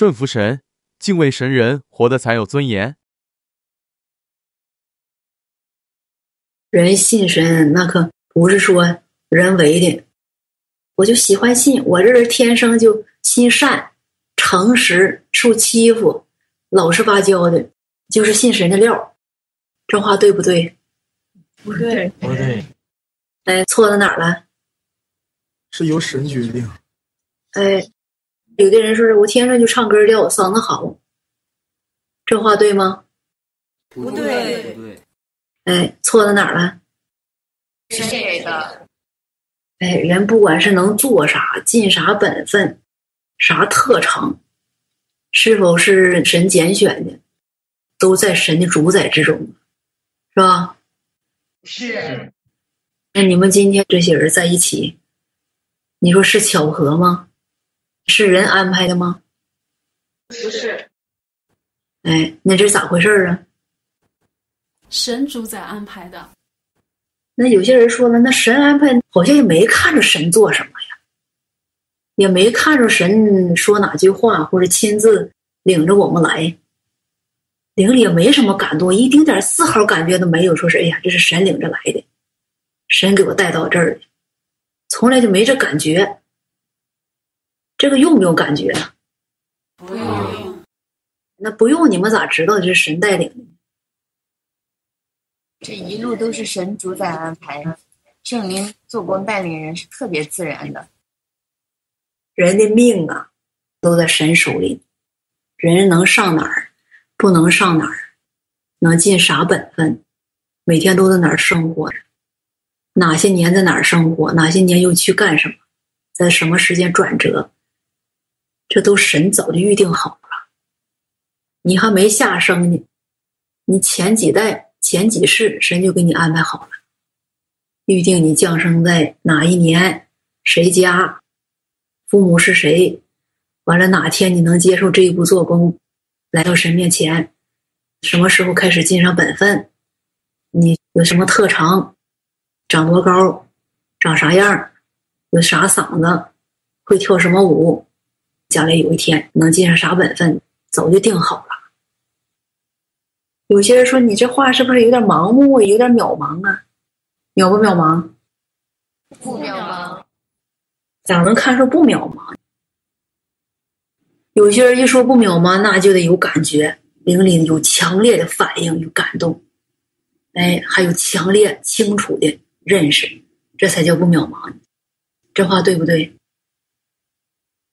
顺服神，敬畏神人，活得才有尊严。人信神，那可不是说人为的。我就喜欢信，我这人天生就心善、诚实，受欺负，老实巴交的，就是信神的料。这话对不对？不对，不对，哎，错在哪儿了？是由神决定。哎，有的人说是我天生就唱歌调，嗓子好，这话对吗？不对，不对，哎，错在哪儿了？是这个。哎，人不管是能做啥，尽啥本分，啥特长，是否是神拣选的，都在神的主宰之中，是吧？是。那你们今天这些人在一起，你说是巧合吗？是人安排的吗？不是。哎，那这咋回事啊？神主宰安排的。那有些人说了，那神安排好像也没看着神做什么呀，也没看着神说哪句话，或者亲自领着我们来，灵里也没什么感动，一丁点丝毫感觉都没有。说是哎呀，这是神领着来的，神给我带到这儿的，从来就没这感觉。这个用不用感觉啊？不用。那不用，你们咋知道这是神带领的？这一路都是神主宰安排，圣灵做工带领人是特别自然的。人的命啊，都在神手里。人能上哪儿，不能上哪儿，能尽啥本分，每天都在哪儿生活着，哪些年在哪儿生活，哪些年又去干什么，在什么时间转折，这都神早就预定好了。你还没下生呢，你前几代。前几世，神就给你安排好了，预定你降生在哪一年，谁家，父母是谁，完了哪天你能接受这一步做工，来到神面前，什么时候开始尽上本分，你有什么特长，长多高，长啥样，有啥嗓子，会跳什么舞，将来有一天能尽上啥本分，早就定好了。有些人说你这话是不是有点盲目，有点渺茫啊？渺不渺茫？不渺茫。咋能看出不渺茫？有些人一说不渺茫，那就得有感觉，灵里有强烈的反应，有感动，哎，还有强烈清楚的认识，这才叫不渺茫。这话对不对？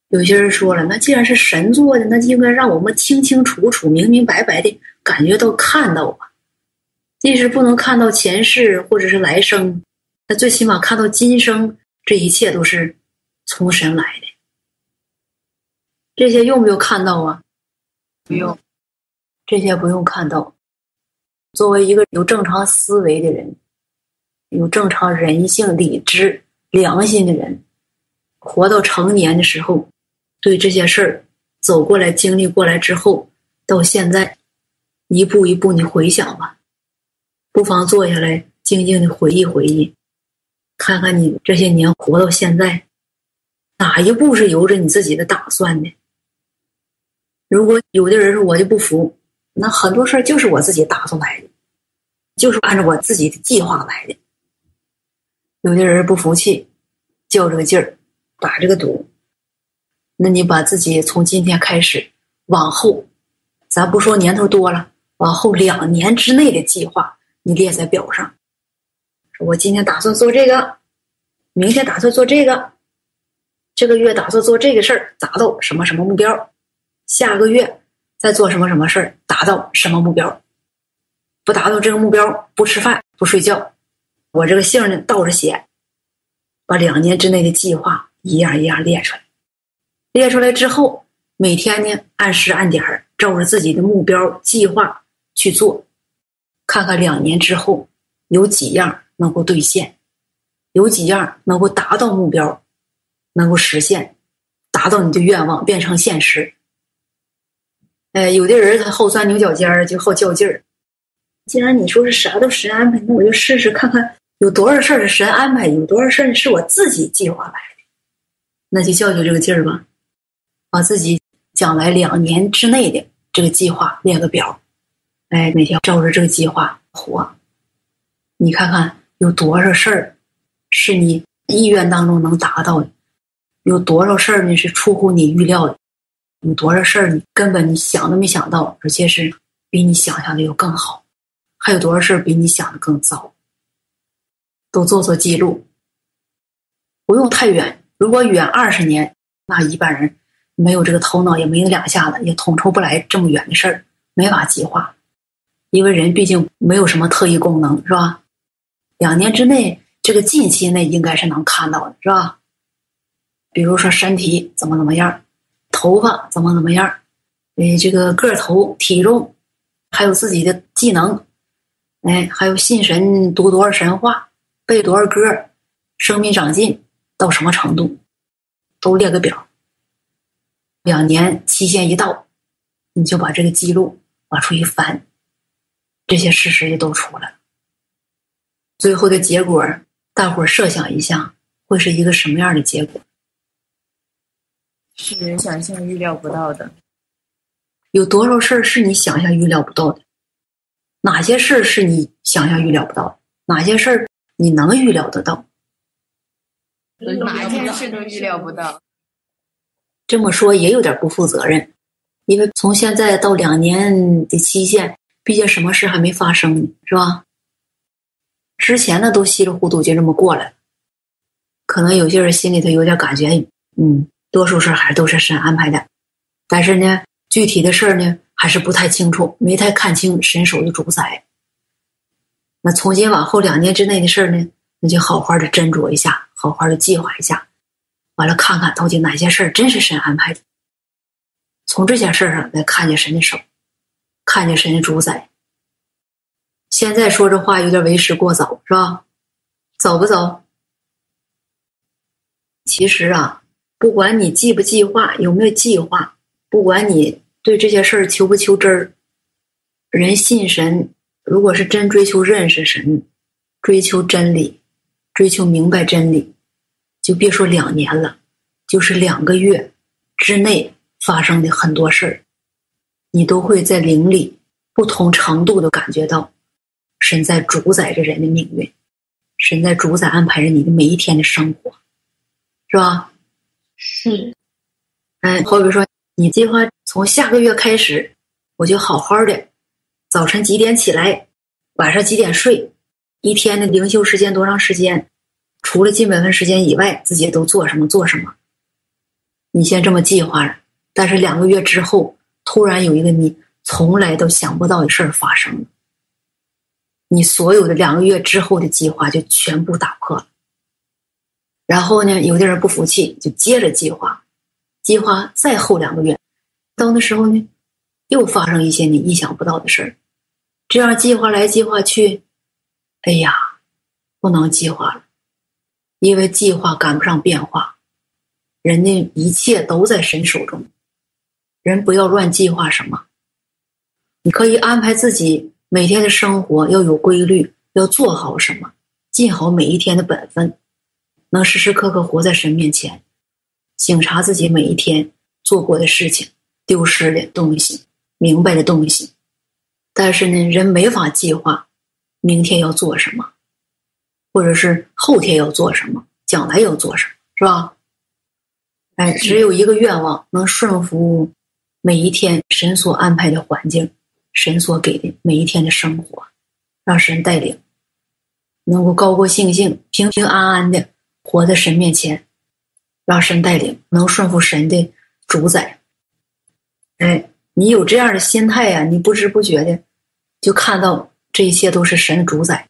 有些人说了，那既然是神做的，那就应该让我们清清楚楚、明明白白的感觉到、看到吧。即使不能看到前世或者是来生，那最起码看到今生，这一切都是从神来的。这些用不用看到啊？不用，这些不用看到。作为一个有正常思维的人，有正常人性、理智、良心的人，活到成年的时候。对这些事儿走过来、经历过来之后，到现在一步一步你回想吧，不妨坐下来静静的回忆回忆，看看你这些年活到现在，哪一步是由着你自己的打算的？如果有的人说我就不服，那很多事儿就是我自己打算来的，就是按照我自己的计划来的。有的人不服气，较这个劲儿，打这个赌。那你把自己从今天开始往后，咱不说年头多了，往后两年之内的计划，你列在表上。我今天打算做这个，明天打算做这个，这个月打算做这个事儿，达到什么什么目标？下个月再做什么什么事儿，达到什么目标？不达到这个目标，不吃饭不睡觉。我这个姓呢倒着写，把两年之内的计划一样一样列出来。列出来之后，每天呢按时按点儿照着自己的目标计划去做，看看两年之后有几样能够兑现，有几样能够达到目标，能够实现，达到你的愿望变成现实。哎，有的人他好钻牛角尖儿，就好较劲儿。既然你说是啥都神安排，那我就试试看看有多少事儿是神安排，有多少事儿是我自己计划来的，那就较较这个劲儿吧。把自己将来两年之内的这个计划列个表，哎，每天照着这个计划活。你看看有多少事儿是你意愿当中能达到的，有多少事儿呢是出乎你预料的，有多少事儿你根本你想都没想到，而且是比你想象的要更好，还有多少事儿比你想的更糟，都做做记录。不用太远，如果远二十年，那一般人没有这个头脑，也没有两下子，也统筹不来这么远的事儿，没法计划。因为人毕竟没有什么特异功能，是吧？两年之内，这个近期内应该是能看到的，是吧？比如说身体怎么怎么样，头发怎么怎么样，诶，这个个头、体重，还有自己的技能，哎，还有信神读多少神话，背多少歌，生命长进。到什么程度，都列个表。两年期限一到，你就把这个记录往出一翻，这些事实就都出来了。最后的结果，大伙儿设想一下，会是一个什么样的结果？是人想象预料不到的。有多少事儿是你想象预料不到的？哪些事儿是你想象预料不到的？哪些事儿你能预料得到？哪件事都预料不到。这么说也有点不负责任，因为从现在到两年的期限，毕竟什么事还没发生呢，是吧？之前呢都稀里糊涂就这么过了，可能有些人心里头有点感觉，嗯，多数事还都是神安排的，但是呢，具体的事儿呢还是不太清楚，没太看清神手的主宰。那从今往后两年之内的事儿呢，那就好好的斟酌一下。好好的计划一下，完了看看到底哪些事儿真是神安排的，从这些事上来看见神的手，看见神的主宰。现在说这话有点为时过早，是吧？走不走？其实啊，不管你计不计划，有没有计划，不管你对这些事儿求不求真儿，人信神，如果是真追求认识神，追求真理。追求明白真理，就别说两年了，就是两个月之内发生的很多事儿，你都会在灵里不同程度的感觉到，神在主宰着人的命运，神在主宰安排着你的每一天的生活，是吧？是。哎，好比说，你计划从下个月开始，我就好好的，早晨几点起来，晚上几点睡。一天的灵修时间多长时间？除了进本分时间以外，自己都做什么做什么？你先这么计划着，但是两个月之后，突然有一个你从来都想不到的事儿发生了，你所有的两个月之后的计划就全部打破了。然后呢，有的人不服气，就接着计划，计划再后两个月，到那时候呢，又发生一些你意想不到的事儿，这样计划来计划去。哎呀，不能计划了，因为计划赶不上变化。人家一切都在神手中，人不要乱计划什么。你可以安排自己每天的生活要有规律，要做好什么，尽好每一天的本分，能时时刻刻活在神面前，醒察自己每一天做过的事情、丢失的东西、明白的东西。但是呢，人没法计划。明天要做什么，或者是后天要做什么，将来要做什么，是吧？哎，只有一个愿望，能顺服每一天神所安排的环境，神所给的每一天的生活，让神带领，能够高高兴兴、平平安安的活在神面前，让神带领，能顺服神的主宰。哎，你有这样的心态呀，你不知不觉的就看到。这一切都是神主宰。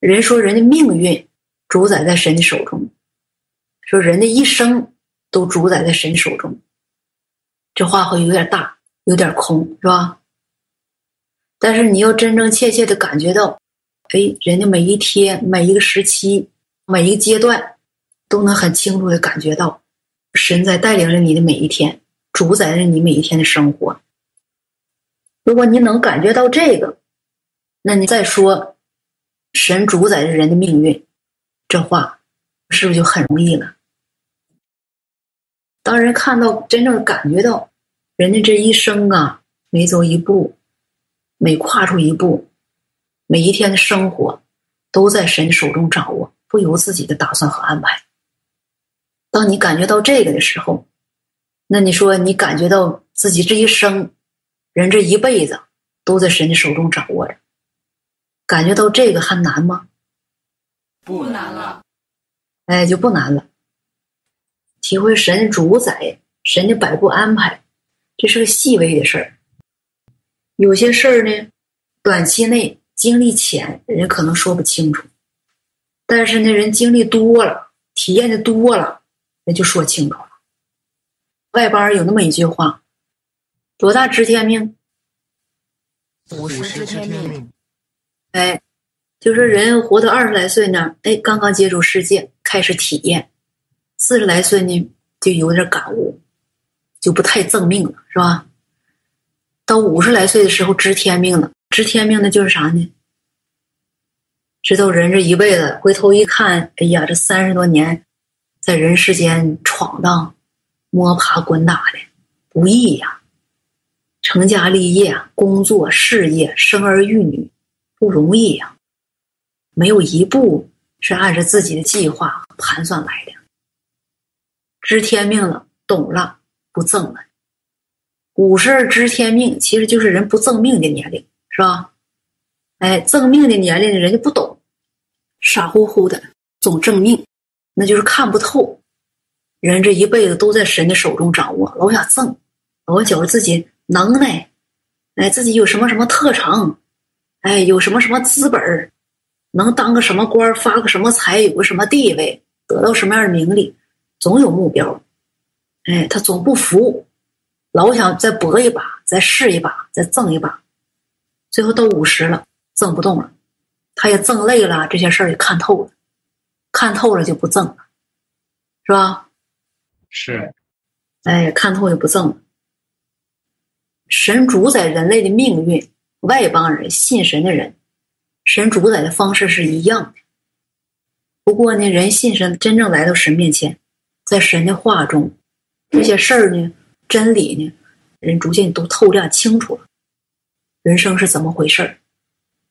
人说人的命运主宰在神的手中，说人的一生都主宰在神手中。这话会有点大，有点空，是吧？但是你要真真切切的感觉到，哎，人的每一天、每一个时期、每一个阶段，都能很清楚的感觉到，神在带领着你的每一天，主宰着你每一天的生活。如果你能感觉到这个，那你再说神主宰着人的命运，这话是不是就很容易了？当人看到真正感觉到人家这一生啊，每走一步，每跨出一步，每一天的生活，都在神手中掌握，不由自己的打算和安排。当你感觉到这个的时候，那你说你感觉到自己这一生，人这一辈子都在神的手中掌握着，感觉到这个还难吗？不难了，哎，就不难了。体会神主宰，神的摆布安排，这是个细微的事儿。有些事儿呢，短期内经历浅，人可能说不清楚；但是呢，人经历多了，体验的多了，人就说清楚了。外邦人有那么一句话：“多大知天命？五十知天命，哎，就是人活到二十来岁呢，哎，刚刚接触世界，开始体验；四十来岁呢，就有点感悟，就不太正命了，是吧？到五十来岁的时候，知天命了。知天命的就是啥呢？知道人这一辈子，回头一看，哎呀，这三十多年在人世间闯荡、摸爬滚打的不易呀。成家立业、工作、事业、生儿育女，不容易呀。没有一步是按照自己的计划盘算来的。知天命了，懂了，不正了。五十知天命，其实就是人不正命的年龄，是吧？哎，正命的年龄人家不懂，傻乎乎的总正命，那就是看不透。人这一辈子都在神的手中掌握，老想正，老觉得自己。能耐，哎，自己有什么什么特长，哎，有什么什么资本能当个什么官发个什么财，有个什么地位，得到什么样的名利，总有目标，哎，他总不服，老想再搏一把，再试一把，再挣一把，最后到五十了，挣不动了，他也挣累了，这些事儿也看透了，看透了就不挣了，是吧？是，哎，看透就不挣了。神主宰人类的命运，外邦人信神的人，神主宰的方式是一样的。不过呢，人信神，真正来到神面前，在神的话中，这些事儿呢，真理呢，人逐渐都透亮清楚了。人生是怎么回事儿？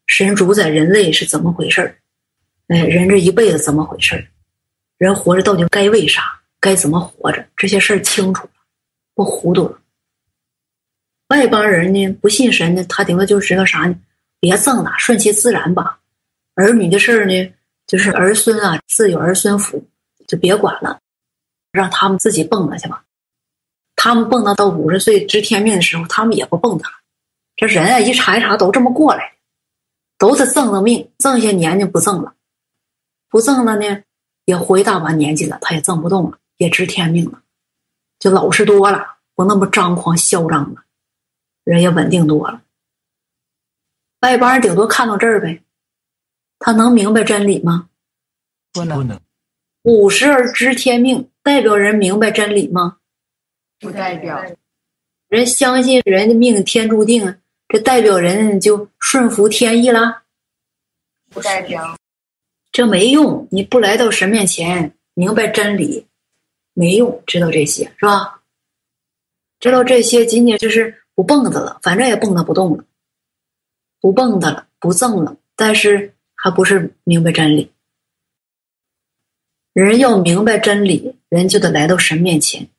神主宰人类是怎么回事儿？哎，人这一辈子怎么回事儿？人活着到底该为啥？该怎么活着？这些事儿清楚了，不糊涂了。外邦人呢，不信神呢，他顶多就知道啥呢？别挣了，顺其自然吧。儿女的事儿呢，就是儿孙啊，自有儿孙福，就别管了，让他们自己蹦跶去吧。他们蹦跶到五十岁知天命的时候，他们也不蹦跶了。这人啊，一茬一茬都这么过来的，都是挣了命，挣些年呢不挣了，不挣了呢，也活一大把年纪了，他也挣不动了，也知天命了，就老实多了，不那么张狂嚣张了。人也稳定多了，外邦人顶多看到这儿呗，他能明白真理吗？不能。五十而知天命，代表人明白真理吗？不代表。人相信人的命天注定，这代表人就顺服天意啦？不代表。这没用，你不来到神面前明白真理，没用。知道这些是吧？知道这些，仅仅就是。不蹦跶了，反正也蹦跶不动了。不蹦跶了，不挣了，但是还不是明白真理。人要明白真理，人就得来到神面前，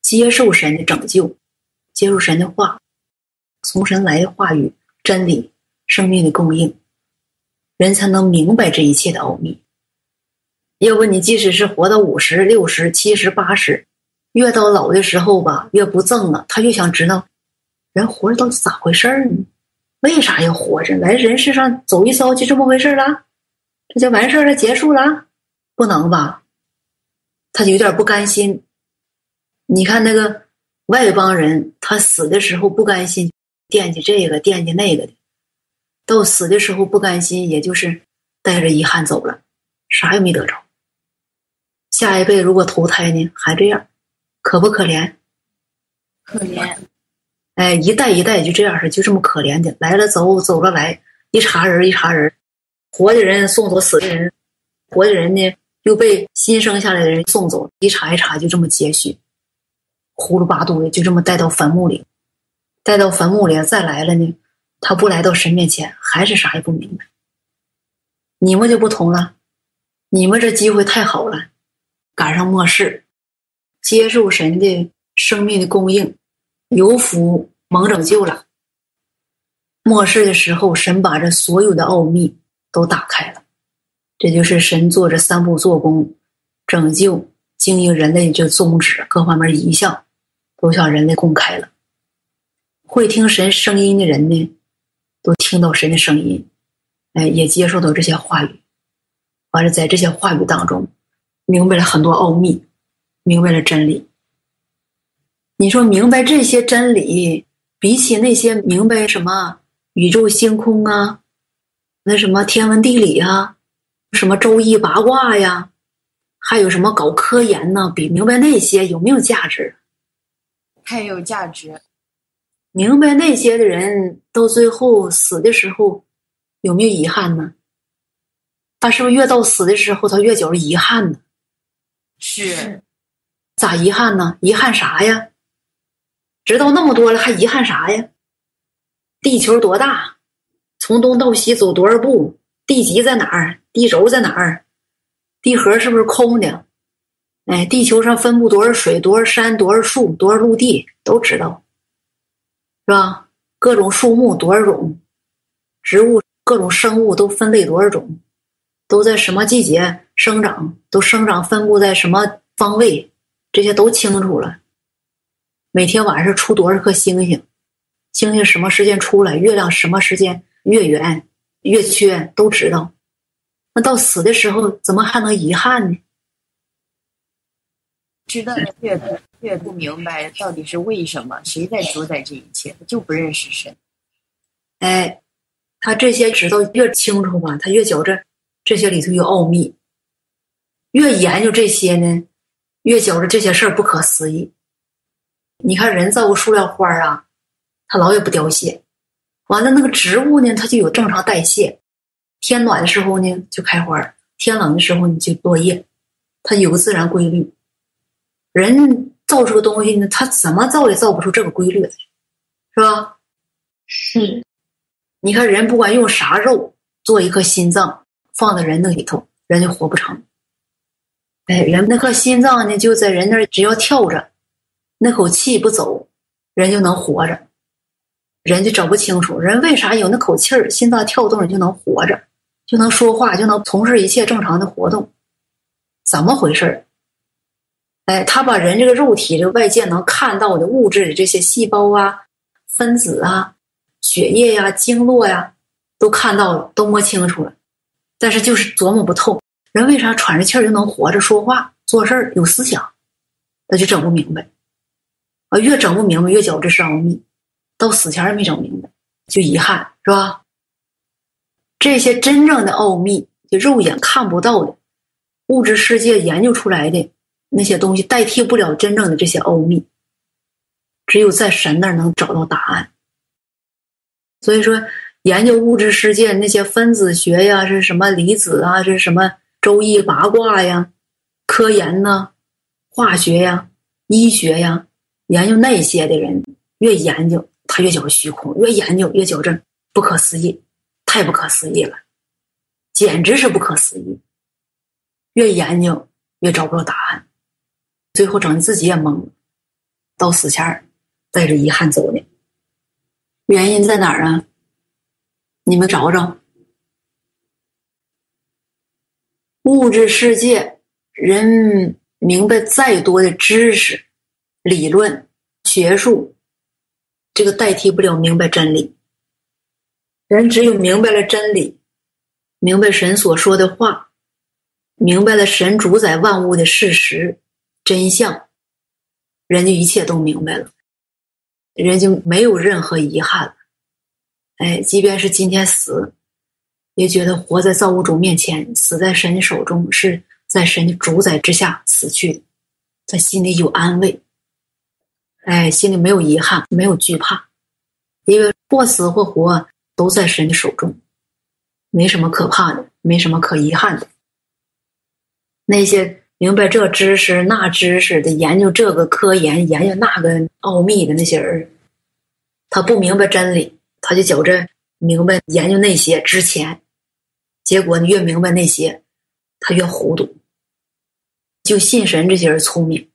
接受神的拯救，接受神的话，从神来的话语、真理、生命的供应，人才能明白这一切的奥秘。要不你即使是活到五十六十、七十八十，越到老的时候吧，越不挣了，他越想知道。人活着到底咋回事儿呢？为啥要活着？来人世上走一遭就这么回事了？这就完事儿了，结束了？不能吧？他就有点不甘心。你看那个外邦人，他死的时候不甘心，惦记这个惦记那个的，到死的时候不甘心，也就是带着遗憾走了，啥也没得着。下一辈如果投胎呢，还这样，可不可怜？可怜。哎，一代一代就这样式，就这么可怜的来了走，走了来，一茬人一茬人，活的人送走死的人，活的人呢又被新生下来的人送走，一茬一茬就这么接续。呼噜巴嘟的就这么带到坟墓里，带到坟墓里再来了呢，他不来到神面前，还是啥也不明白。你们就不同了，你们这机会太好了，赶上末世，接受神的生命的供应，有福蒙拯救了。末世的时候，神把这所有的奥秘都打开了，这就是神做这三步做工，拯救。经营人类这宗旨，各方面一项都向人类公开了。会听神声音的人呢，都听到神的声音，哎，也接受到这些话语。完了，在这些话语当中，明白了很多奥秘，明白了真理。你说明白这些真理，比起那些明白什么宇宙星空啊，那什么天文地理啊，什么周易八卦呀？还有什么搞科研呢？比明白那些有没有价值？太有价值。明白那些的人，到最后死的时候，有没有遗憾呢？他是不是越到死的时候，他越觉着遗憾呢？是。咋遗憾呢？遗憾啥呀？知道那么多了，还遗憾啥呀？地球多大？从东到西走多少步？地极在哪儿？地轴在哪儿？地核是不是空的？哎，地球上分布多少水？多少山？多少树？多少陆地？都知道，是吧？各种树木多少种？植物各种生物都分类多少种？都在什么季节生长？都生长分布在什么方位？这些都清楚了。每天晚上出多少颗星星？星星什么时间出来？月亮什么时间月圆月缺？都知道。那到死的时候，怎么还能遗憾呢？知道的越多，越不明白到底是为什么，谁在主宰这一切，他就不认识神。哎，他这些知道越清楚吧，他越觉着这些里头有奥秘。越研究这些呢，越觉着这些事儿不可思议。你看，人造个塑料花啊，它老也不凋谢。完了，那个植物呢，它就有正常代谢。天暖的时候呢，就开花；天冷的时候，你就落叶。它有个自然规律。人造出个东西呢，它怎么造也造不出这个规律来，是吧？是。你看人不管用啥肉做一颗心脏，放在人那里头，人就活不成。哎，人那颗心脏呢，就在人那儿，只要跳着，那口气不走，人就能活着。人就整不清楚，人为啥有那口气儿，心脏跳动，就能活着。就能说话，就能从事一切正常的活动，怎么回事儿？哎，他把人这个肉体，这个外界能看到的物质的这些细胞啊、分子啊、血液呀、经络呀，都看到了，都摸清楚了，但是就是琢磨不透，人为啥喘着气儿就能活着、说话、做事儿、有思想？那就整不明白。啊，越整不明白，越觉着是奥秘，到死前也没整明白，就遗憾，是吧？这些真正的奥秘，就肉眼看不到的，物质世界研究出来的那些东西，代替不了真正的这些奥秘。只有在神那儿能找到答案。所以说，研究物质世界那些分子学呀，是什么离子啊，是什么周易八卦呀，科研呐，化学呀，医学呀，研究那些的人，越研究他越觉得虚空，越研究越觉着不可思议。太不可思议了，简直是不可思议。越研究越找不着答案，最后整的自己也懵了，到死前带着遗憾走的。原因在哪儿啊？你们找找。物质世界，人明白再多的知识、理论、学术，这个代替不了明白真理。人只有明白了真理，明白神所说的话，明白了神主宰万物的事实真相，人就一切都明白了，人就没有任何遗憾了。哎，即便是今天死，也觉得活在造物主面前，死在神的手中，是在神的主宰之下死去的，在心里有安慰。哎，心里没有遗憾，没有惧怕，因为或死或活。都在神的手中，没什么可怕的，没什么可遗憾的。那些明白这知识那知识的研究这个科研研究那个奥秘的那些人，他不明白真理，他就觉着明白研究那些之前，结果你越明白那些，他越糊涂。就信神这些人聪明，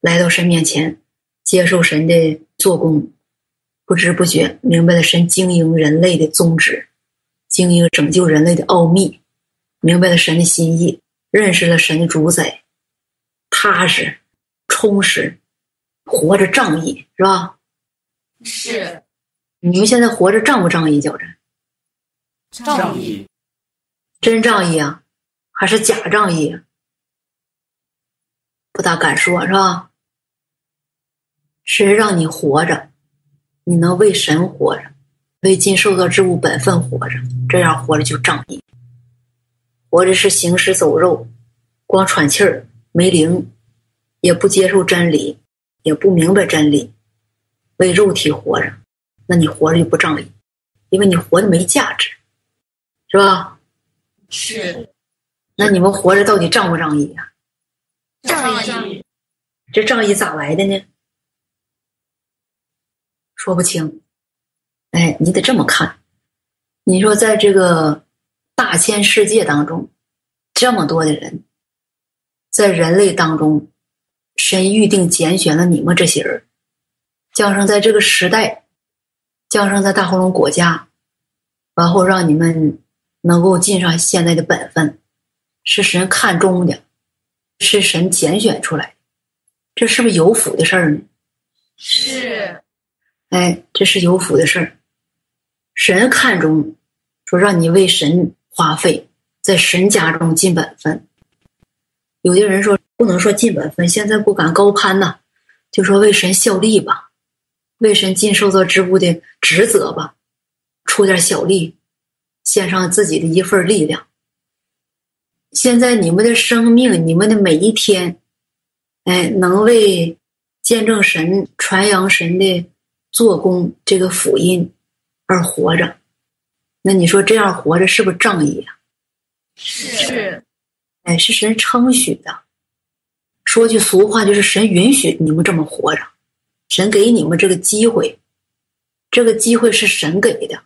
来到神面前，接受神的做工，不知不觉明白了神经营人类的宗旨，经营拯救人类的奥秘，明白了神的心意，认识了神的主宰。踏实、充实，活着仗义，是吧？是。你们现在活着仗不仗义？觉着？仗义。真仗义啊，还是假仗义？不大敢说，是吧？谁让你活着？你能为神活着，为尽受造之物本分活着，这样活着就仗义。活着是行尸走肉，光喘气儿。没灵，也不接受真理，也不明白真理，为肉体活着，那你活着就不仗义，因为你活的没价值，是吧？是。那你们活着到底仗不仗义呀？仗义。这仗义咋来的呢？说不清。哎，你得这么看。你说，在这个大千世界当中，这么多的人。在人类当中，神预定拣选了你们这些人，降生在这个时代，降生在大红龙国家，然后让你们能够尽上现在的本分，是神看中的，是神拣选出来，这是不是有福的事儿呢？是，哎，这是有福的事儿，神看中，说让你为神花费，在神家中尽本分。有的人说不能说尽本分，现在不敢高攀呐，就说为神效力吧，为神尽受造之物的职责吧，出点小力，献上自己的一份力量。现在你们的生命，你们的每一天，哎，能为见证神、传扬神的做工这个福音而活着，那你说这样活着是不是仗义啊？是。哎，是神称许的。说句俗话，就是神允许你们这么活着，神给你们这个机会，这个机会是神给的，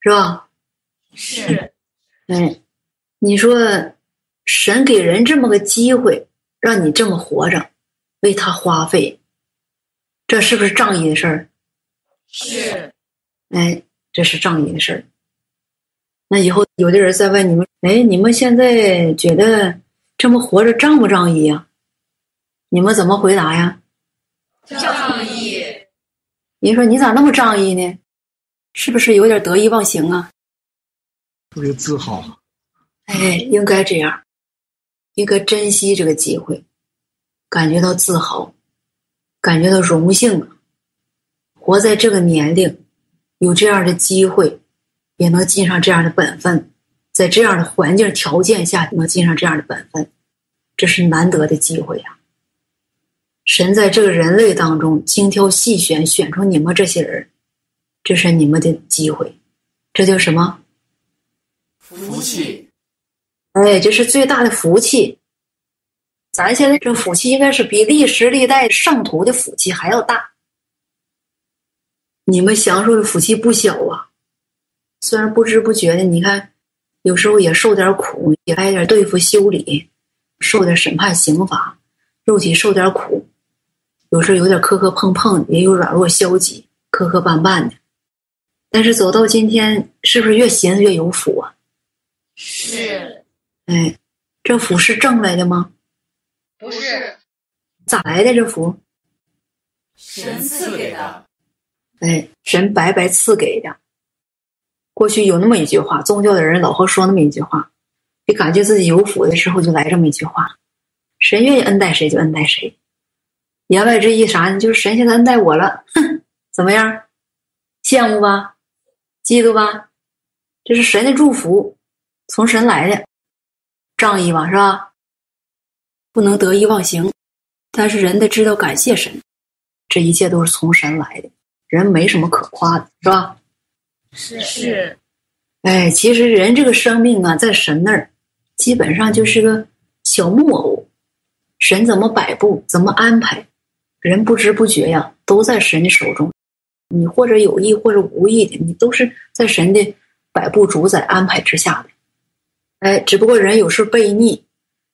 是吧？是。哎，你说神给人这么个机会，让你这么活着，为他花费，这是不是仗义的事儿？是。哎，这是仗义的事儿。那以后有的人再问你们。哎，你们现在觉得这么活着仗不仗义呀？你们怎么回答呀？仗义。你说你咋那么仗义呢？是不是有点得意忘形啊？特别自豪。哎，应该这样，应该珍惜这个机会，感觉到自豪，感觉到荣幸。活在这个年龄，有这样的机会，也能尽上这样的本分。在这样的环境条件下，能尽上这样的本分，这是难得的机会呀！神在这个人类当中精挑细选，选出你们这些人，这是你们的机会，这叫什么？福气。哎，这是最大的福气。咱现在这福气应该是比历史历代圣徒的福气还要大。你们享受的福气不小啊！虽然不知不觉的，你看。有时候也受点苦，也挨点对付修理，受点审判刑罚，肉体受点苦，有时候有点磕磕碰碰，也有软弱消极、磕磕绊绊的。但是走到今天，是不是越寻思越有福啊？是。哎，这福是挣来的吗？不是。咋来的这福？神赐给的。哎，神白白赐给的。过去有那么一句话，宗教的人老会说那么一句话，你感觉自己有福的时候，就来这么一句话：神愿意恩待谁就恩待谁。言外之意啥呢？就是神现在恩待我了，哼，怎么样？羡慕吧？嫉妒吧？这是神的祝福，从神来的，仗义吧，是吧？不能得意忘形，但是人得知道感谢神，这一切都是从神来的，人没什么可夸的，是吧？是是，哎，其实人这个生命啊，在神那儿，基本上就是个小木偶，神怎么摆布，怎么安排，人不知不觉呀，都在神的手中。你或者有意，或者无意的，你都是在神的摆布、主宰、安排之下的。哎，只不过人有时悖逆，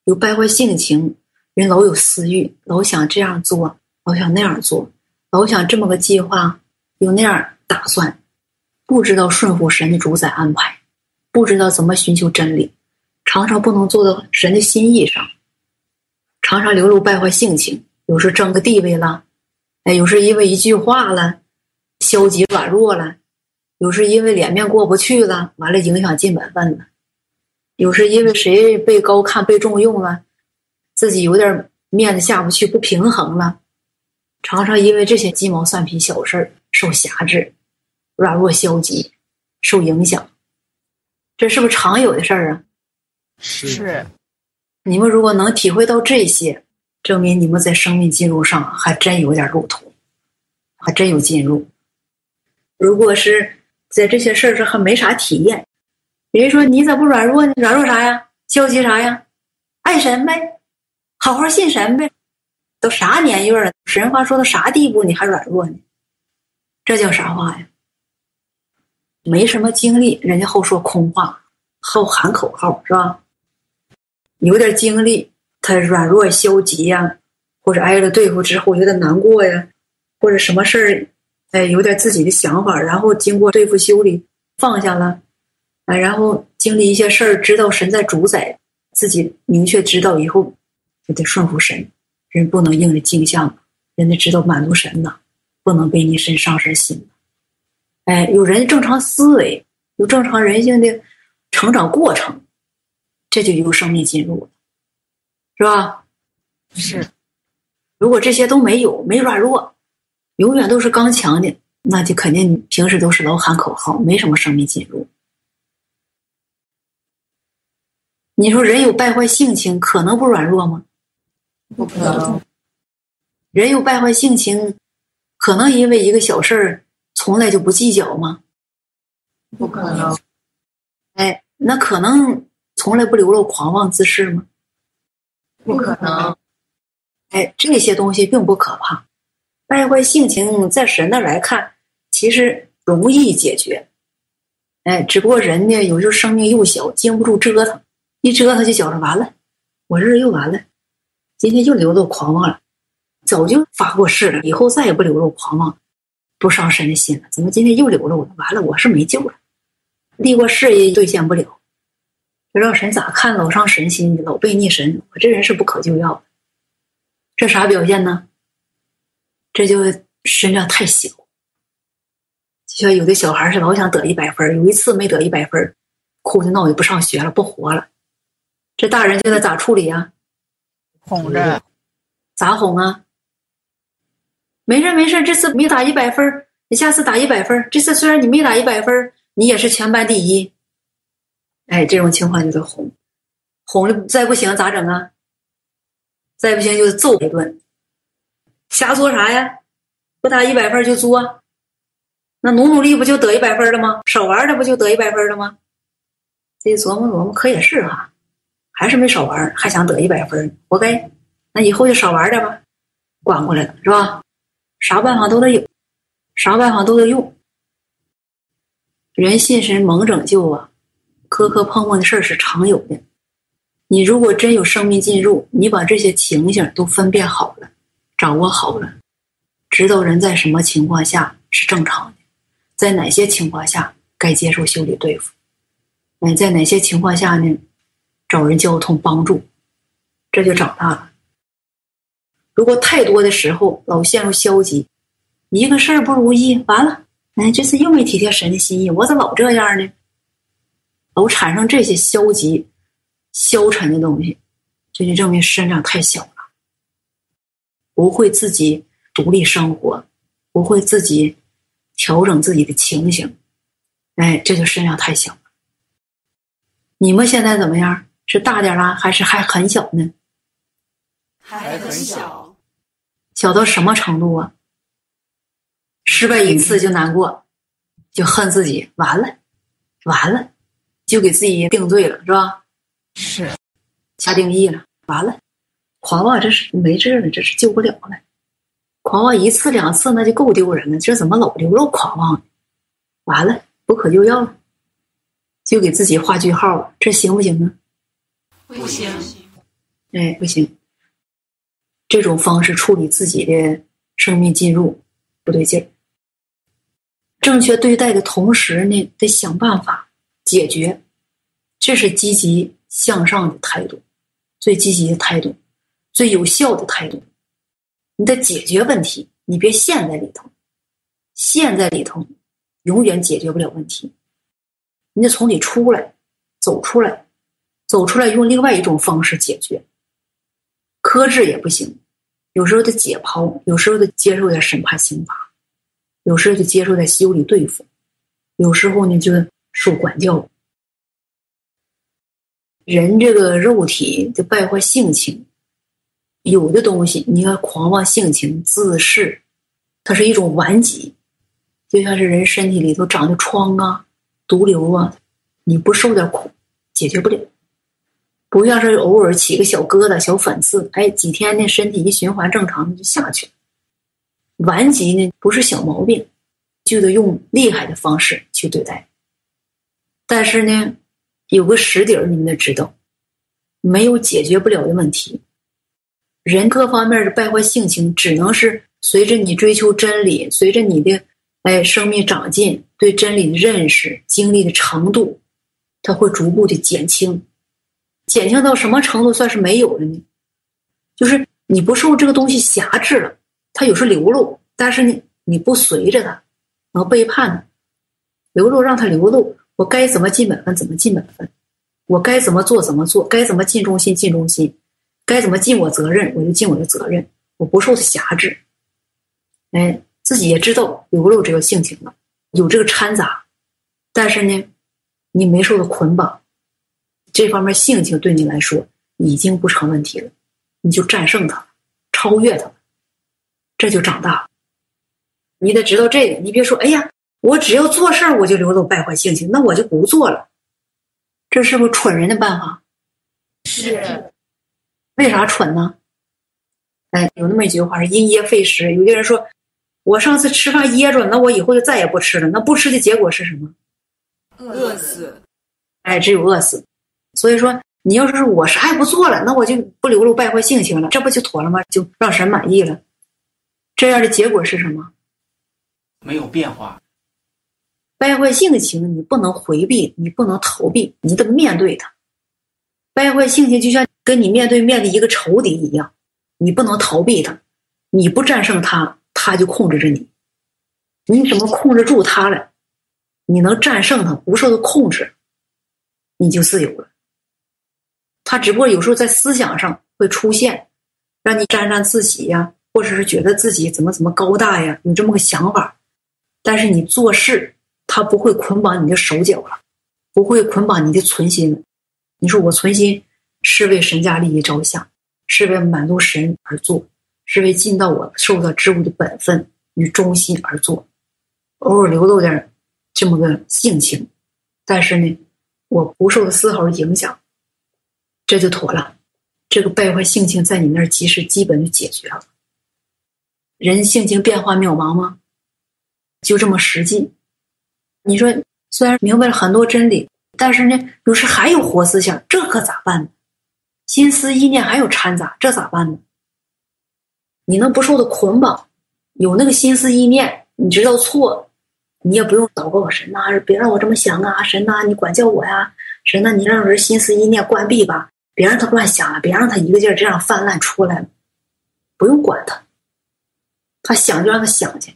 有败坏性情，人老有私欲，老想这样做，老想那样做，老想这么个计划，有那样打算，不知道顺服神的主宰安排，不知道怎么寻求真理，常常不能做到神的心意上，常常流露败坏性情，有时争个地位了，哎，有时因为一句话了。消极软弱了，有时因为脸面过不去了，完了影响进本分了；有时因为谁被高看、被重用了，自己有点面子下不去，不平衡了。常常因为这些鸡毛蒜皮小事儿受辖制，软弱消极，受影响。这是不是常有的事儿啊？是。你们如果能体会到这些，证明你们在生命进入上还真有点路途，还真有进入。如果是在这些事儿上还没啥体验，人说你咋不软弱呢？软弱啥呀？消极啥呀？爱神呗，好好信神呗。都啥年月了？神话说到啥地步，你还软弱呢？这叫啥话呀？没什么经历，人家好说空话，好喊口号是吧？有点经历，他软弱消极呀，或者挨了对付之后有点难过呀，或者什么事儿。哎，有点自己的想法，然后经过对付修理，放下了，啊，然后经历一些事儿，知道神在主宰，自己明确知道以后，就得顺服神。人不能硬着镜像，人得知道满足神呐，不能被你神伤神心。哎，有人正常思维，有正常人性的成长过程，这就由生命进入了，是吧？是。如果这些都没有，没软弱。永远都是刚强的，那就肯定平时都是老喊口号，没什么生命进入。你说人有败坏性情，可能不软弱吗？不可能。人有败坏性情，可能因为一个小事儿从来就不计较吗？不可能。哎，那可能从来不流露狂妄自恃吗？不可能。哎，这些东西并不可怕。败坏性情，在神那来看，其实容易解决。哎，只不过人呢，有时候生命幼小，经不住折腾，一折腾就觉着完了，我日又完了，今天又流露狂妄了，早就发过誓了，以后再也不流露狂妄，不伤神的心了。怎么今天又流露了？完了，我是没救了，立过誓也兑现不了，不知道神咋看，老伤神心，老背逆神，我这人是不可救药。这啥表现呢？这就身量太小，就像有的小孩是老想得一百分，有一次没得一百分，哭的闹也不上学了，不活了。这大人现在咋处理啊？哄着，咋哄啊？没事没事，这次没打一百分，你下次打一百分。这次虽然你没打一百分，你也是全班第一。哎，这种情况就得哄，哄了再不行咋整啊？再不行就揍一顿。瞎作啥呀？不打一百分就作，那努努力不就得一百分了吗？少玩的不就得一百分了吗？自己琢磨琢磨，可也是哈，还是没少玩，还想得一百分，活该。那以后就少玩点吧，管过来了是吧？啥办法都得有，啥办法都得用。人信神蒙拯救啊，磕磕碰碰的事儿是常有的。你如果真有生命进入，你把这些情形都分辨好了。掌握好了，知道人在什么情况下是正常的，在哪些情况下该接受修理对付，嗯，在哪些情况下呢，找人交通帮助，这就长大了。如果太多的时候老陷入消极，一个事儿不如意，完了，哎，这次又没体贴神的心意，我咋老这样呢？老产生这些消极、消沉的东西，这就证明身量太小了。不会自己独立生活，不会自己调整自己的情形，哎，这就身量太小了。你们现在怎么样？是大点了，还是还很小呢？还很小，小到什么程度啊？失败一次就难过，就恨自己，完了，完了，就给自己定罪了，是吧？是，下定义了，完了。狂妄这是没治了，这是救不了了。狂妄一次两次那就够丢人了，这怎么老流露狂妄呢？完了，不可救药了，就给自己画句号了，这行不行啊？不行，哎，不行。这种方式处理自己的生命进入不对劲儿。正确对待的同时呢，得想办法解决，这是积极向上的态度，最积极的态度，最有效的态度。你得解决问题，你别陷在里头，陷在里头永远解决不了问题。你得从里出来，走出来，走出来用另外一种方式解决。克制也不行，有时候得解剖，有时候得接受点审判刑罚，有时候得接受点修理对付，有时候呢就受管教。人这个肉体的败坏性情，有的东西你要狂妄性情、自恃，它是一种顽疾，就像是人身体里头长的疮啊、毒瘤啊，你不受点苦，解决不了。不像是偶尔起个小疙瘩、小粉刺，哎，几天呢，身体一循环正常，就下去了。顽疾呢，不是小毛病，就得用厉害的方式去对待。但是呢，有个实底儿，你们得知道，没有解决不了的问题。人各方面的败坏性情，只能是随着你追求真理，随着你的哎生命长进，对真理的认识、经历的程度，它会逐步的减轻。减轻到什么程度算是没有了呢？就是你不受这个东西辖制了，它有时流露，但是呢，你不随着它，然后背叛它，流露让它流露，我该怎么尽本分怎么尽本分，我该怎么做怎么做，该怎么尽忠心尽忠心，该怎么尽我责任我就尽我的责任，我不受它辖制。哎，自己也知道流露这个性情了，有这个掺杂，但是呢，你没受到捆绑。这方面性情对你来说已经不成问题了，你就战胜他，超越他，这就长大了。你得知道这个，你别说，哎呀，我只要做事儿我就流露败坏性情，那我就不做了。这是不是蠢人的办法？是。为啥蠢呢？哎，有那么一句话是“因噎废食”。有些人说，我上次吃饭噎着，那我以后就再也不吃了。那不吃的结果是什么？饿死。哎，只有饿死。所以说，你要是我啥也不做了，那我就不流露败坏性情了，这不就妥了吗？就让神满意了。这样的结果是什么？没有变化。败坏性情，你不能回避，你不能逃避，你得面对它。败坏性情就像跟你面对面的一个仇敌一样，你不能逃避它。你不战胜它，它就控制着你。你怎么控制住它了？你能战胜它，不受它控制，你就自由了。他只不过有时候在思想上会出现，让你沾沾自喜呀，或者是觉得自己怎么怎么高大呀，有这么个想法。但是你做事，他不会捆绑你的手脚了，不会捆绑你的存心。你说我存心是为神家利益着想，是为满足神而做，是为尽到我受到职务的本分与忠心而做。偶尔流露点这么个性情，但是呢，我不受丝毫影响。这就妥了，这个败坏性情在你那儿及时基本就解决了。人性情变化渺茫吗？就这么实际。你说虽然明白了很多真理，但是呢，有时还有活思想，这可咋办呢？心思意念还有掺杂，这咋办呢？你能不受的捆绑？有那个心思意念，你知道错，你也不用祷告神呐，别让我这么想啊，神呐，你管教我呀，神呐，你让人心思意念关闭吧。别让他乱想了，别让他一个劲儿这样泛滥出来了，不用管他，他想就让他想去。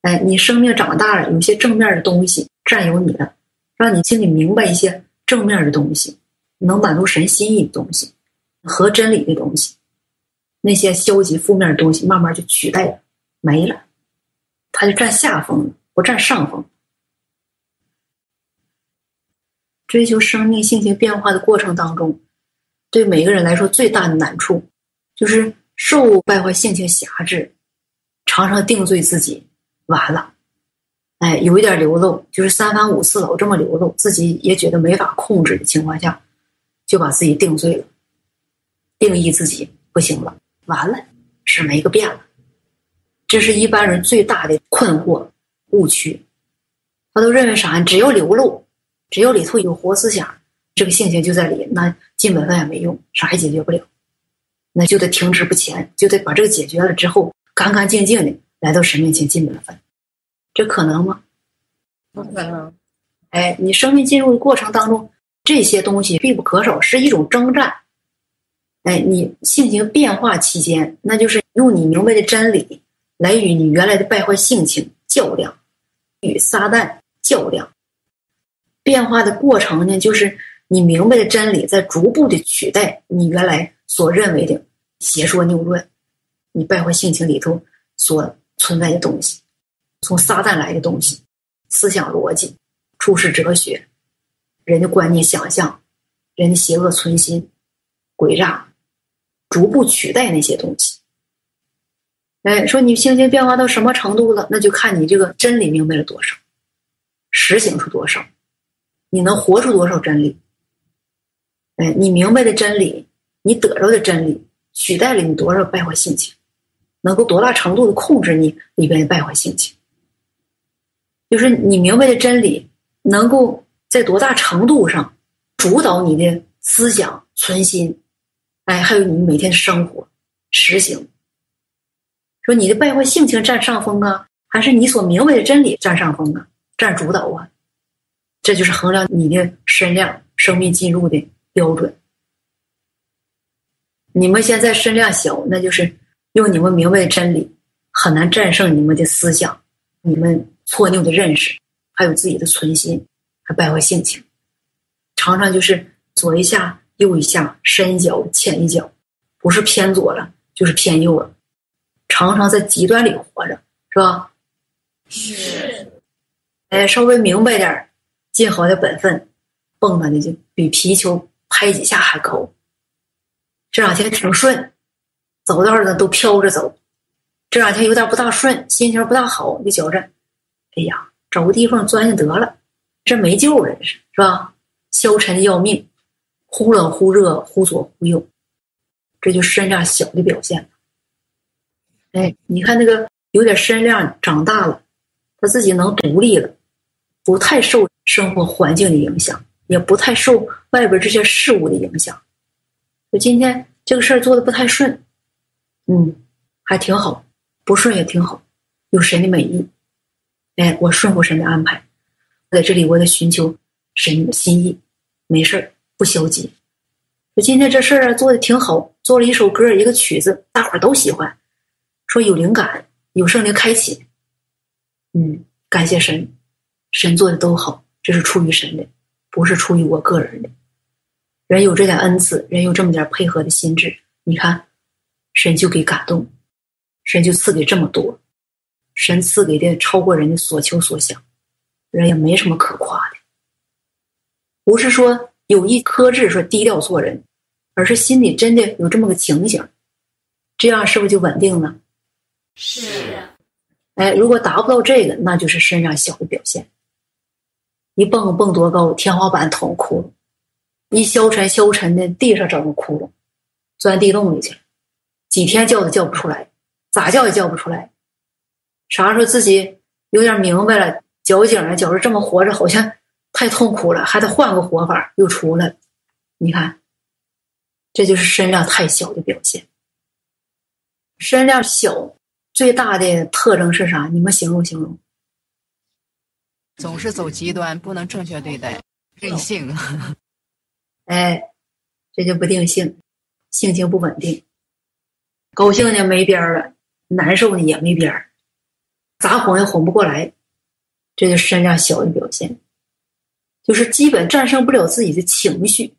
哎，你生命长大了，有些正面的东西占有你了，让你心里明白一些正面的东西，能满足神心意的东西和真理的东西，那些消极负面的东西慢慢就取代了，没了，他就占下风了，不占上风。追求生命性情变化的过程当中，对每个人来说最大的难处，就是受败坏性情辖制，常常定罪自己，完了，哎，有一点流露，就是三番五次老这么流露，自己也觉得没法控制的情况下，就把自己定罪了。定义自己不行了，完了，是没个变了。这是一般人最大的困惑、误区。他都认为啥？只要流露，只要里头有活思想，这个性情就在里，那尽本分也没用，啥也解决不了。那就得停滞不前，就得把这个解决了之后，干干净净的来到神面前进本分。这可能吗？不可能。哎，你生命进入的过程当中，这些东西必不可少，是一种征战。哎，你性情变化期间，那就是用你明白的真理来与你原来的败坏性情较量，与撒旦较量。变化的过程呢，就是你明白的真理在逐步的取代你原来所认为的邪说谬论，你败坏性情里头所存在的东西，从撒旦来的东西，思想逻辑。处世哲学，人的观念、想象，人的邪恶存心、诡诈，逐步取代那些东西。哎，说你性情变化到什么程度了？那就看你这个真理明白了多少，实行出多少，你能活出多少真理？哎，你明白的真理，你得着的真理，取代了你多少败坏性情？能够多大程度的控制你里边的败坏性情？就是你明白的真理。能够在多大程度上主导你的思想存心，哎，还有你每天的生活实行。说你的败坏性情占上风啊，还是你所明白的真理占上风啊，占主导啊？这就是衡量你的身量、生命进入的标准。你们现在身量小，那就是用你们明白的真理很难战胜你们的思想，你们错谬的认识。还有自己的存心，还败坏性情，常常就是左一下右一下，深一脚浅一脚，不是偏左了就是偏右了，常常在极端里活着，是吧？是。哎，稍微明白点尽好的本分，蹦跶的就比皮球拍几下还高。这两天挺顺，走道的都飘着走。这两天有点不大顺，心情不大好，就觉着，哎呀。找个地方钻下得了，这没救了，这是是吧？消沉的要命，忽冷忽热，忽左忽右，这就身量小的表现。哎，你看那个有点身量长大了，他自己能独立了，不太受生活环境的影响，也不太受外边这些事物的影响。我今天这个事儿做的不太顺，嗯，还挺好，不顺也挺好，有神的美意。哎，我顺服神的安排，在这里我得寻求神的心意，没事儿不消极。我今天这事儿啊做的挺好，做了一首歌，一个曲子，大伙儿都喜欢，说有灵感，有圣灵开启。嗯，感谢神，神做的都好，这是出于神的，不是出于我个人的。人有这点恩赐，人有这么点配合的心智，你看，神就给感动，神就赐给这么多。神赐给的超过人的所求所想，人也没什么可夸的。不是说有意克制，说低调做人，而是心里真的有这么个情形，这样是不是就稳定了？是。哎，如果达不到这个，那就是身上小的表现。一蹦蹦多高，天花板捅窟窿；一消沉消沉的，地上整个窟窿，钻地洞里去了，几天叫都叫不出来，咋叫也叫不出来。啥时候自己有点明白了，矫情了，觉着这么活着好像太痛苦了，还得换个活法，又出来了。你看，这就是身量太小的表现。身量小最大的特征是啥？你们形容形容。总是走极端，不能正确对待，任性。哎，这就不定性，性情不稳定，高兴呢没边儿了，难受呢也没边儿。咋哄也哄不过来，这就身量小的表现，就是基本战胜不了自己的情绪，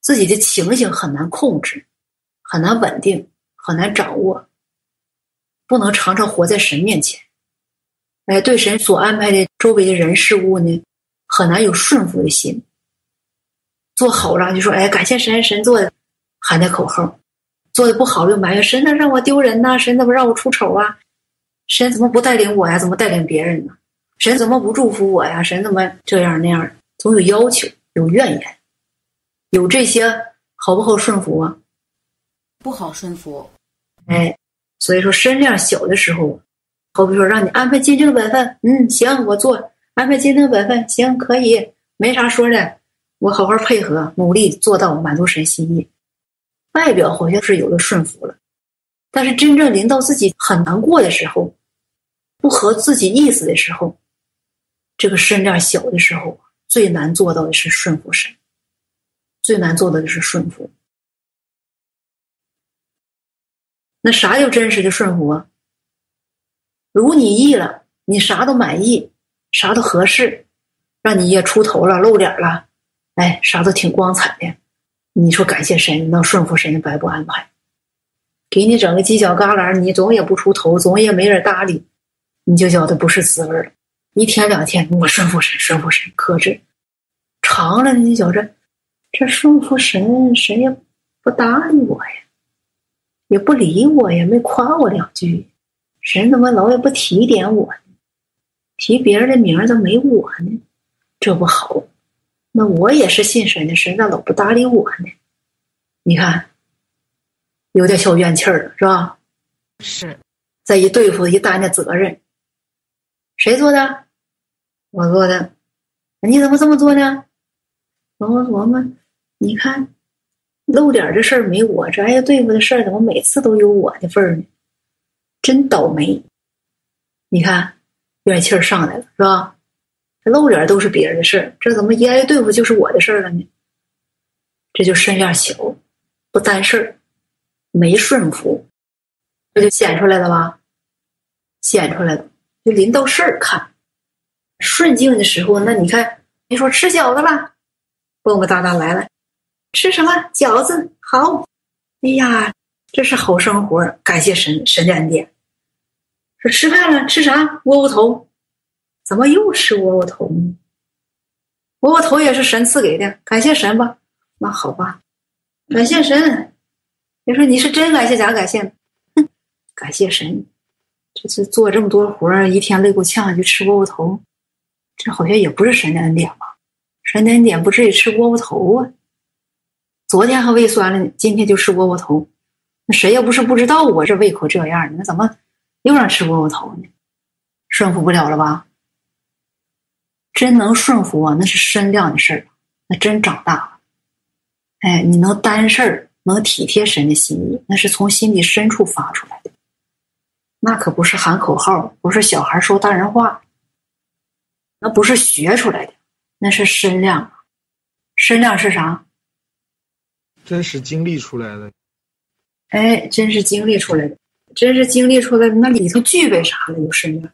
自己的情形很难控制，很难稳定，很难掌握，不能常常活在神面前。哎，对神所安排的周围的人事物呢，很难有顺服的心。做好了就说哎，感谢神，神做的，喊点口号；做的不好又埋怨神，那让我丢人呐，神怎么让我出丑啊？神怎么不带领我呀？怎么带领别人呢？神怎么不祝福我呀？神怎么这样那样？总有要求，有怨言，有这些好不好顺服啊？不好顺服。哎，所以说身量小的时候，好比说让你安排今天的本分，嗯，行，我做；安排今天的本分，行，可以，没啥说的，我好好配合，努力做到满足神心意。外表好像是有了顺服了，但是真正临到自己很难过的时候，不合自己意思的时候，这个身量小的时候，最难做到的是顺服神，最难做到的是顺服。那啥叫真实的顺服啊？如你意了，你啥都满意，啥都合适，让你也出头了、露脸了，哎，啥都挺光彩的。你说感谢神，能顺服神，白不安排。给你整个犄角旮旯，你总也不出头，总也没人搭理，你就觉得不是滋味了。一天两天，我顺服神，顺服神，克制。长了，你觉着这顺服神，神也不搭理我呀。也不理我，呀没夸我两句，神怎么老也不提点我呢？提别人的名儿都没我呢，这不好。那我也是信神的，神咋老不搭理我呢？你看，有点小怨气儿了，是吧？是。再一对付，一担的责任，谁做的？我做的。你怎么这么做呢？琢磨琢磨，你看。露脸这事儿没我，这挨着对付的事儿怎么每次都有我的份儿呢？真倒霉！你看，怨气儿上来了，是吧？这露脸都是别人的事儿，这怎么一挨对付就是我的事儿了呢？这就身量小，不担事儿，没顺服，这就显出来了吧？显出来了，就临到事儿看。顺境的时候，那你看，你说吃饺子了，蹦蹦哒哒来了。吃什么饺子？好，哎呀，这是好生活，感谢神神的恩典。说吃饭了，吃啥？窝窝头，怎么又吃窝窝头呢？窝窝头也是神赐给的，感谢神吧。那好吧，感谢神。你说你是真感谢假感谢？哼，感谢神。这次做这么多活儿，一天累够呛，就吃窝窝头，这好像也不是神的恩典吧？神的恩典不至于吃窝窝头啊。昨天还胃酸了呢，今天就吃窝窝头，那谁也不是不知道我这胃口这样，那怎么又让吃窝窝头呢？顺服不了了吧？真能顺服啊，那是身量的事儿，那真长大了。哎，你能担事儿，能体贴神的心意，那是从心底深处发出来的，那可不是喊口号，不是小孩说大人话，那不是学出来的，那是身量。身量是啥？真实经历出来的，哎，真是经历出来的，真是经历出来的，那里头具备啥了？有什么？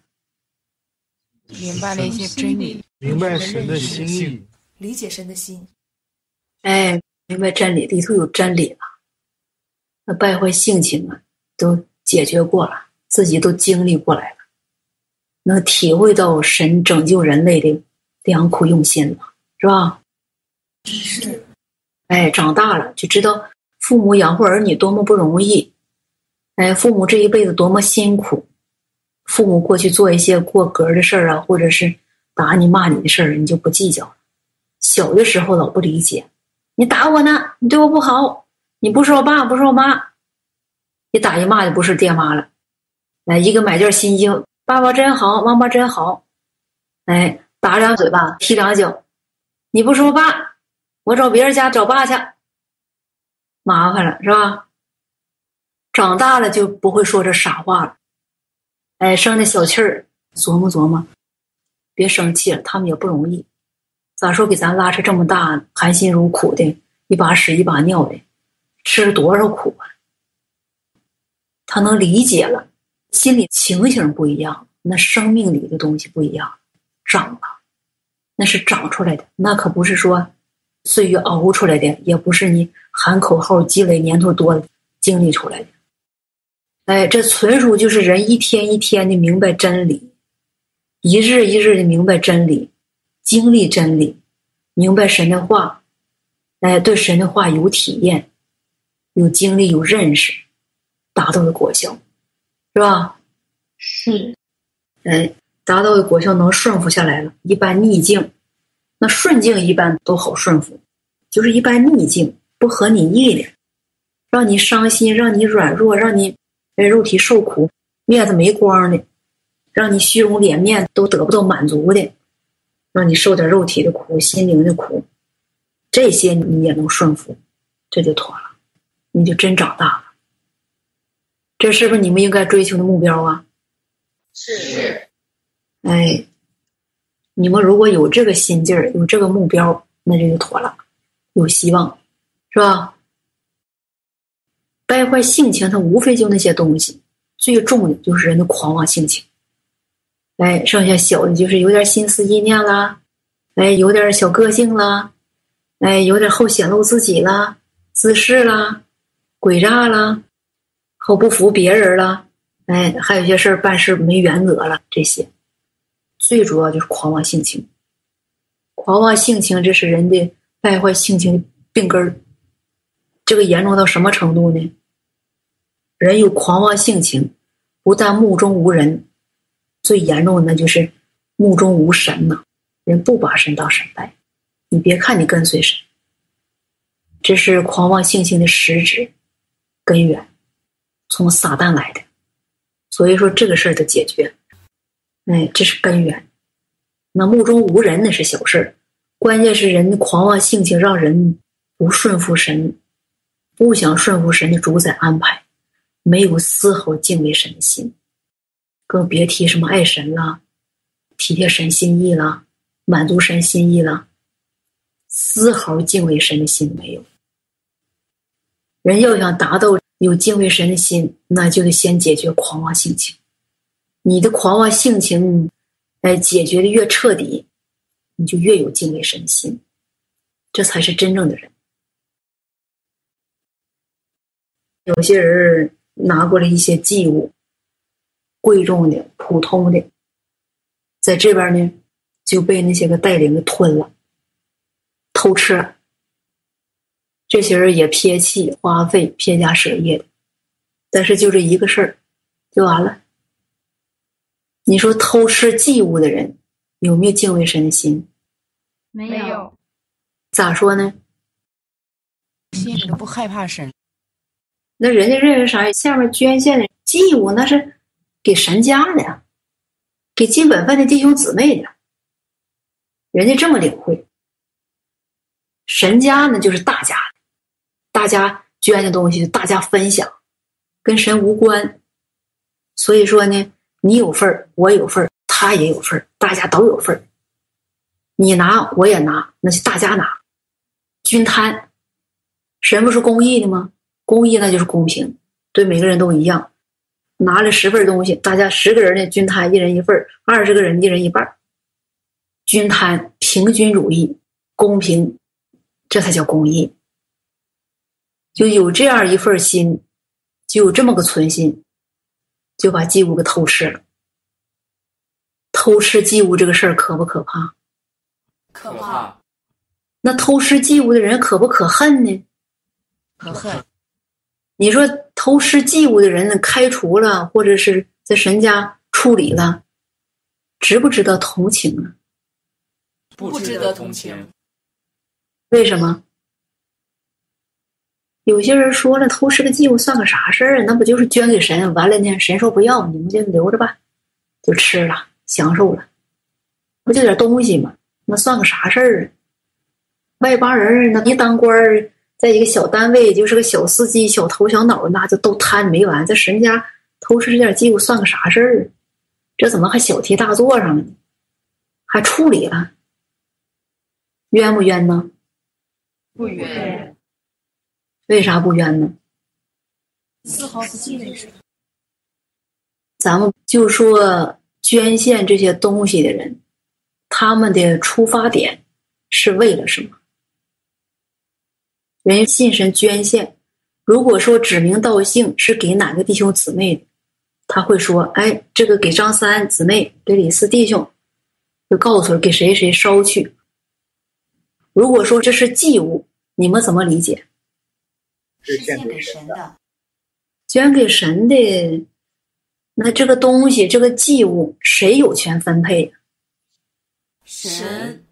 明白了一些真理，明白神的心意，理解神的心。哎，明白真理，里头有真理了。那败坏性情啊，都解决过了，自己都经历过来了，能体会到神拯救人类的良苦用心了，是吧？是。哎，长大了就知道父母养活儿女多么不容易，哎，父母这一辈子多么辛苦，父母过去做一些过格的事儿啊，或者是打你骂你的事儿，你就不计较。小的时候老不理解，你打我呢，你对我不好，你不是我爸，不是我妈，你打一骂就不是爹妈了。哎，一个买件新衣服，爸爸真好，妈妈真好，哎，打两嘴巴，踢两脚，你不是我爸。我找别人家找爸去，麻烦了是吧？长大了就不会说这傻话了。哎，生的小气儿，琢磨琢磨，别生气了，他们也不容易。咋说给咱拉扯这么大，含辛茹苦的，一把屎一把尿的，吃了多少苦啊？他能理解了，心里情形不一样，那生命里的东西不一样，长了，那是长出来的，那可不是说。岁月熬出来的，也不是你喊口号积累年头多经历出来的。哎，这纯属就是人一天一天的明白真理，一日一日的明白真理，经历真理，明白神的话，哎，对神的话有体验，有经历，有认识，达到的果效，是吧？是。哎，达到的果效能顺服下来了，一般逆境。那顺境一般都好顺服，就是一般逆境不合你意的，让你伤心，让你软弱，让你哎肉体受苦，面子没光的，让你虚荣脸面都得不到满足的，让你受点肉体的苦、心灵的苦，这些你也能顺服，这就妥了，你就真长大了。这是不是你们应该追求的目标啊？是。哎，你们如果有这个心劲儿，有这个目标，那就就妥了，有希望，是吧？败坏性情，它无非就那些东西，最重的就是人的狂妄性情。哎，剩下小的就是有点心思意念啦，哎，有点小个性啦，哎，有点好显露自己啦，自恃啦，诡诈啦，好不服别人啦，哎，还有些事儿办事没原则了，这些，最主要就是狂妄性情。狂妄性情，这是人的败坏性情的病根儿。这个严重到什么程度呢？人有狂妄性情，不但目中无人，最严重的那就是目中无神呐。人不把神当神拜，你别看你跟随神，这是狂妄性情的实质根源，从撒旦来的。所以说这个事儿的解决，哎，这是根源。那目中无人那是小事儿，关键是人狂妄性情让人不顺服神。不想顺服神的主宰安排，没有丝毫敬畏神的心，更别提什么爱神了、体贴神心意了、满足神心意了，丝毫敬畏神的心没有。人要想达到有敬畏神的心，那就得先解决狂妄性情。你的狂妄性情，哎，解决的越彻底，你就越有敬畏神的心，这才是真正的人。有些人拿过来一些祭物，贵重的、普通的，在这边呢就被那些个带领的吞了，偷吃。这些人也撇弃、花费、撇家舍业的，但是就这一个事儿，就完了。你说偷吃祭物的人有没有敬畏神的心？没有。咋说呢？心里不害怕神。那人家认为啥？下面捐献的祭物那是给神家的，给尽本分的弟兄姊妹的。人家这么领会，神家呢就是大家的，大家捐的东西大家分享，跟神无关。所以说呢，你有份儿，我有份儿，他也有份儿，大家都有份儿。你拿我也拿，那就大家拿。均摊，神不是公义的吗？公益那就是公平，对每个人都一样。拿了十份东西，大家十个人呢均摊，一人一份二十个人一人一半均摊平均主义，公平，这才叫公益。就有这样一份心，就有这么个存心，就把祭物给偷吃了。偷吃祭物这个事儿可不可怕？可怕。那偷吃祭物的人可不可恨呢？可恨。你说偷吃祭物的人开除了，或者是在神家处理了，值不值得同情啊？不值得同情。为什么？有些人说了，偷吃个祭物算个啥事儿啊？那不就是捐给神，完了呢？神说不要，你们就留着吧，就吃了，享受了，不就点东西吗？那算个啥事儿啊？外邦人那一当官儿。在一个小单位，就是个小司机、小头小脑，那就都贪没完。在神家偷吃这点鸡骨算个啥事儿？这怎么还小题大做上了呢？还处理了？冤不冤呢？不冤。为啥不冤呢？丝毫不敬畏神。咱们就说捐献这些东西的人，他们的出发点是为了什么？人信神捐献，如果说指名道姓是给哪个弟兄姊妹的，他会说：“哎，这个给张三姊妹，给李四弟兄，就告诉给谁谁烧去。”如果说这是祭物，你们怎么理解？是献给神的，捐给神的，那这个东西，这个祭物，谁有权分配？神。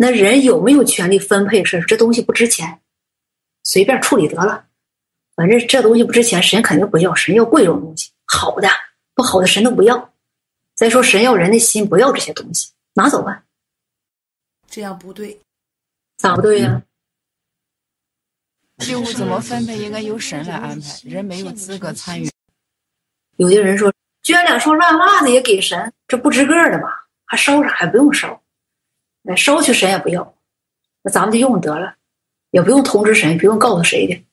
那人有没有权利分配？是这东西不值钱，随便处理得了。反正这东西不值钱，神肯定不要，神要贵重东西，好的不好的神都不要。再说神要人的心，不要这些东西，拿走吧。这样不对，咋不对呀、器物怎么分配应该由神来安排，人没有资格参与。有的人说捐两双烂袜子也给神，这不值个儿的吧？还烧啥？还不用烧，哎，烧去神也不要，那咱们就用得了，也不用通知神，也不用告诉谁的，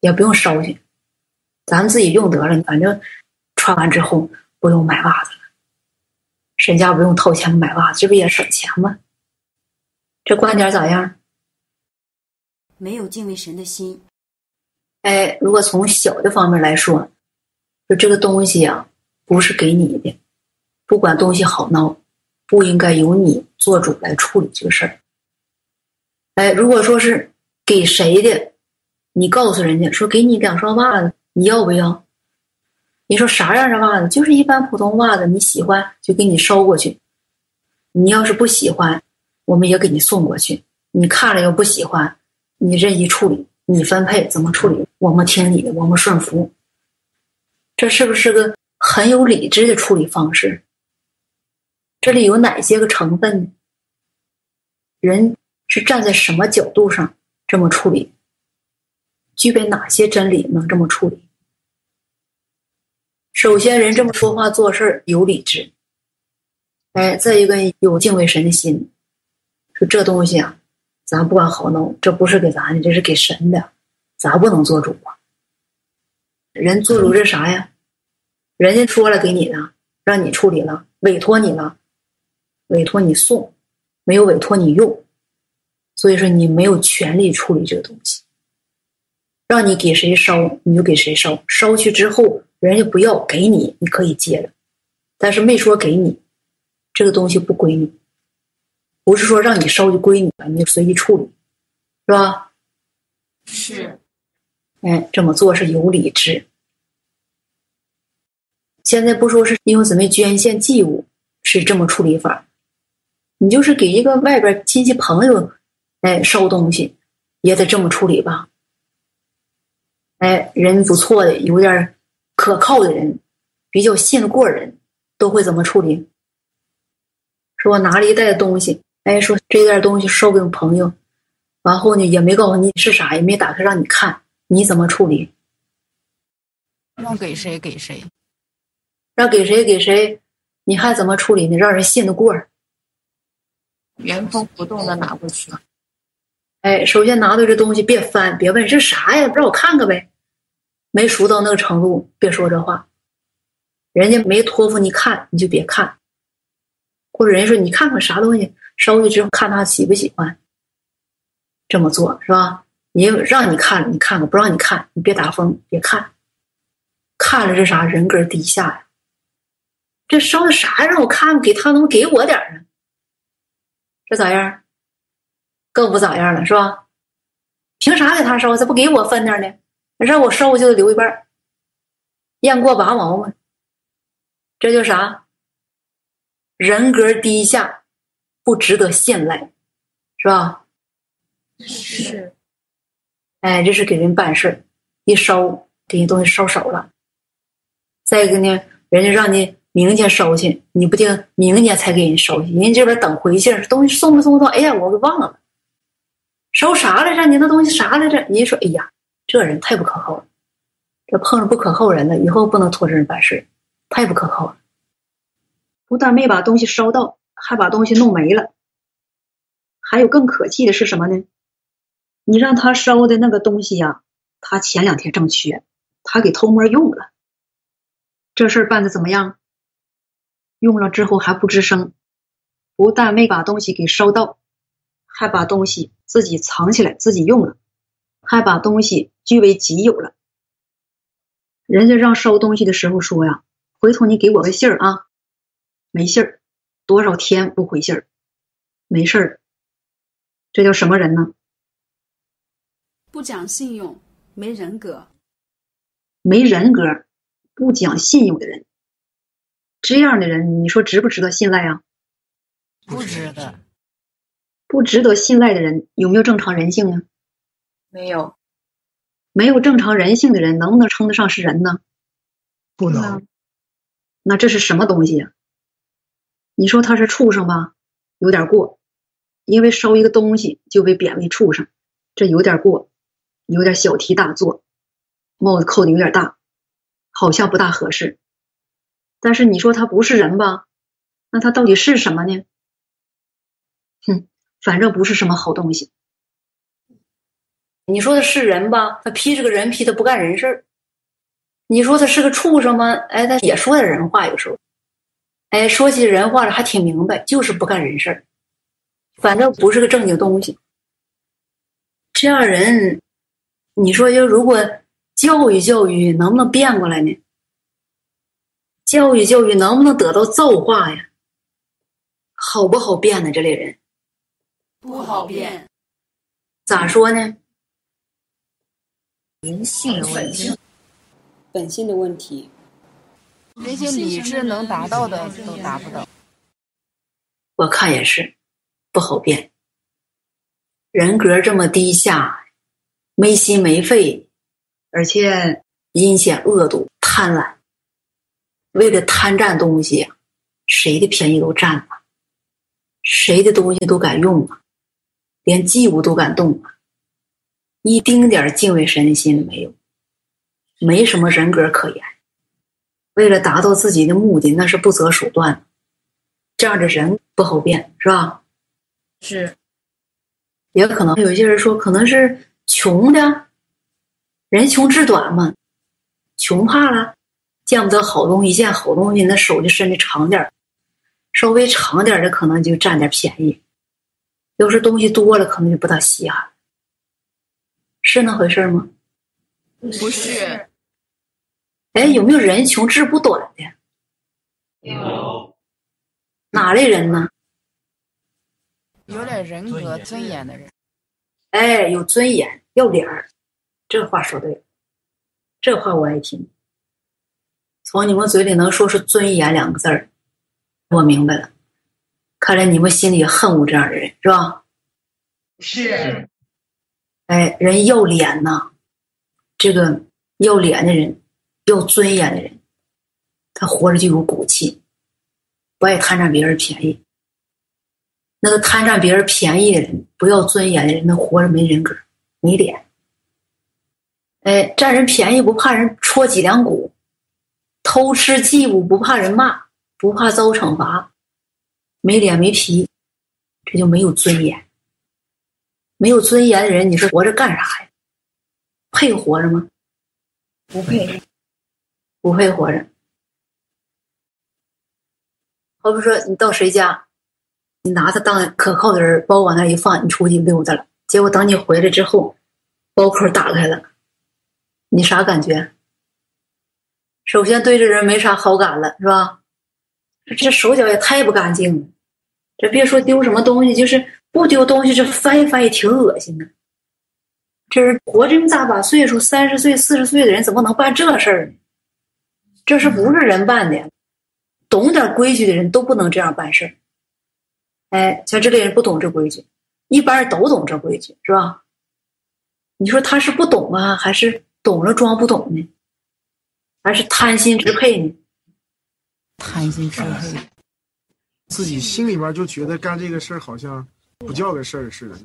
也不用烧去，咱们自己用得了。反正穿完之后不用买袜子了，神家不用掏钱买袜子，这不也省钱吗？这观点咋样？没有敬畏神的心，哎，如果从小的方面来说，就这个东西啊，不是给你的，不管东西好孬，不应该由你做主来处理这个事儿。哎，如果说是给谁的，你告诉人家说给你两双袜子，你要不要？你说啥样的袜子？就是一般普通袜子，你喜欢就给你捎过去。你要是不喜欢，我们也给你送过去。你看了又不喜欢，你任意处理，你分配怎么处理，我们听你的，我们顺服。这是不是个很有理智的处理方式？这里有哪些个成分呢？人是站在什么角度上这么处理？具备哪些真理能这么处理？首先，人这么说话做事有理智，哎，再一个有敬畏神的心，说这东西啊，咱不管好孬，这不是给咱的，这是给神的，咱不能做主啊。人做主这啥呀？人家说了给你了，让你处理了，委托你了，委托你送，没有委托你用，所以说你没有权利处理这个东西。让你给谁烧，你就给谁烧，烧去之后，人家不要给你，你可以接着，但是没说给你，这个东西不归你，不是说让你烧就归你了，你就随意处理，是吧？是，哎，这么做是有理智。现在不说是弟兄姊妹捐献祭物是这么处理法，你就是给一个外边亲戚朋友，哎，烧东西也得这么处理吧？哎，人不错的，有点可靠的人，比较信得过人，都会怎么处理？说我拿了一袋东西，哎，说这袋东西烧给我朋友，完后呢也没告诉你是啥，也没打开让你看，你怎么处理？让给谁给谁，让给谁给谁，你还怎么处理呢？让人信得过。原封不动的拿过去。哎，首先拿到这东西别翻，别问是啥呀，让我看看呗。没熟到那个程度，别说这话。人家没托付你看，你就别看。或者人家说你看看啥东西，烧去之后看他喜不喜欢。这么做是吧？你让你看，你看看；不让你看，你别打风，别看。看了这啥人格低下呀？这烧的啥呀？让我看看，给他能给我点儿啊？这咋样？更不咋样了，是吧？凭啥给他烧？咋不给我分点呢？让我烧就得留一半儿，雁过拔毛嘛。这叫啥？人格低下，不值得信赖，是吧？是，哎，这是给人办事儿，一烧给人东西烧少了。再一个呢，人家让你明天收去，你不定明天才给人收去，人这边等回信，东西送没送到？哎呀，我给忘了，收啥来着？你那东西啥来着？人说，哎呀，这人太不可靠了，这碰上不可靠人了，以后不能托这人办事，太不可靠了。不但没把东西收到，还把东西弄没了。还有更可气的是什么呢？你让他烧的那个东西呀、他前两天正缺，他给偷摸用了。这事儿办的怎么样？用了之后还不吱声，不但没把东西给烧到，还把东西自己藏起来自己用了，还把东西据为己有了。人家让烧东西的时候说呀：“回头你给我个信儿啊。”没信儿，多少天不回信儿，没事儿。这叫什么人呢？不讲信用，没人格。没人格、不讲信用的人，这样的人，你说值不值得信赖啊？不值得。不值得信赖的人，有没有正常人性呢？没有，没有正常人性的人，能不能称得上是人呢？不能。那这是什么东西呀、你说他是畜生吧，有点过，因为烧一个东西就被贬为畜生，这有点过，有点小题大做，帽子扣的有点大，好像不大合适。但是你说他不是人吧，那他到底是什么呢？哼，反正不是什么好东西。你说他是人吧，他披着个人皮，他不干人事儿。你说他是个畜生吗？哎，他也说点人话，有时候，哎，说起人话来还挺明白，就是不干人事儿，反正不是个正经东西。这样人，你说就如果教育教育，能不能变过来呢？教育教育，能不能得到造化呀？好不好变呢？这类人不好变。咋说呢？人性的问题，本性的问题，那些理智能达到的都达不到。我看也是，不好变。人格这么低下，没心没肺，而且阴险恶毒、贪婪，为了贪占东西，谁的便宜都占了，谁的东西都敢用啊，连祭物都敢动啊。一丁点儿敬畏神的心都没有，没什么人格可言。为了达到自己的目的，那是不择手段的。这样的人不好变，是吧？是，也可能有些人说，可能是穷的，人穷志短嘛，穷怕了，见不得好东西，见好东西那手就伸的长点儿，稍微长点儿的可能就占点便宜。要是东西多了，可能就不大稀罕。是那回事吗？不是，哎，有没有人穷志不短的？有。哪类人呢？有点人格尊严的人。哎，有尊严，要脸儿，这话说对了，这话我爱听。从你们嘴里能说出“尊严”两个字儿，我明白了。看来你们心里也恨我这样的人，是吧？是。哎，人要脸呐，这个要脸的人，要尊严的人，他活着就有骨气，不爱贪占别人便宜。那个贪占别人便宜的人，不要尊严的人，那活着没人格，没脸。哎，占人便宜不怕人戳脊梁骨，偷吃祭物不怕人骂，不怕遭惩罚，没脸没皮，这就没有尊严。没有尊严的人，你说活着干啥呀？配活着吗？不配，不配活着。好比说，你到谁家，你拿他当可靠的人，包往那一放，你出去溜达了。结果等你回来之后，包口打开了，你啥感觉？首先对这人没啥好感了，是吧？这手脚也太不干净了。这别说丢什么东西，就是不丢东西，这翻一翻也挺恶心的。这人活这么大把岁数，三十岁、四十岁的人，怎么能办这事儿呢？这是不是人办的？懂点规矩的人都不能这样办事儿。哎，像这类人不懂这规矩，一般人都懂这规矩，是吧？你说他是不懂啊，还是懂了装不懂呢？还是贪心支配你？贪心支配。自己心里边就觉得干这个事儿好像不叫个事儿似的，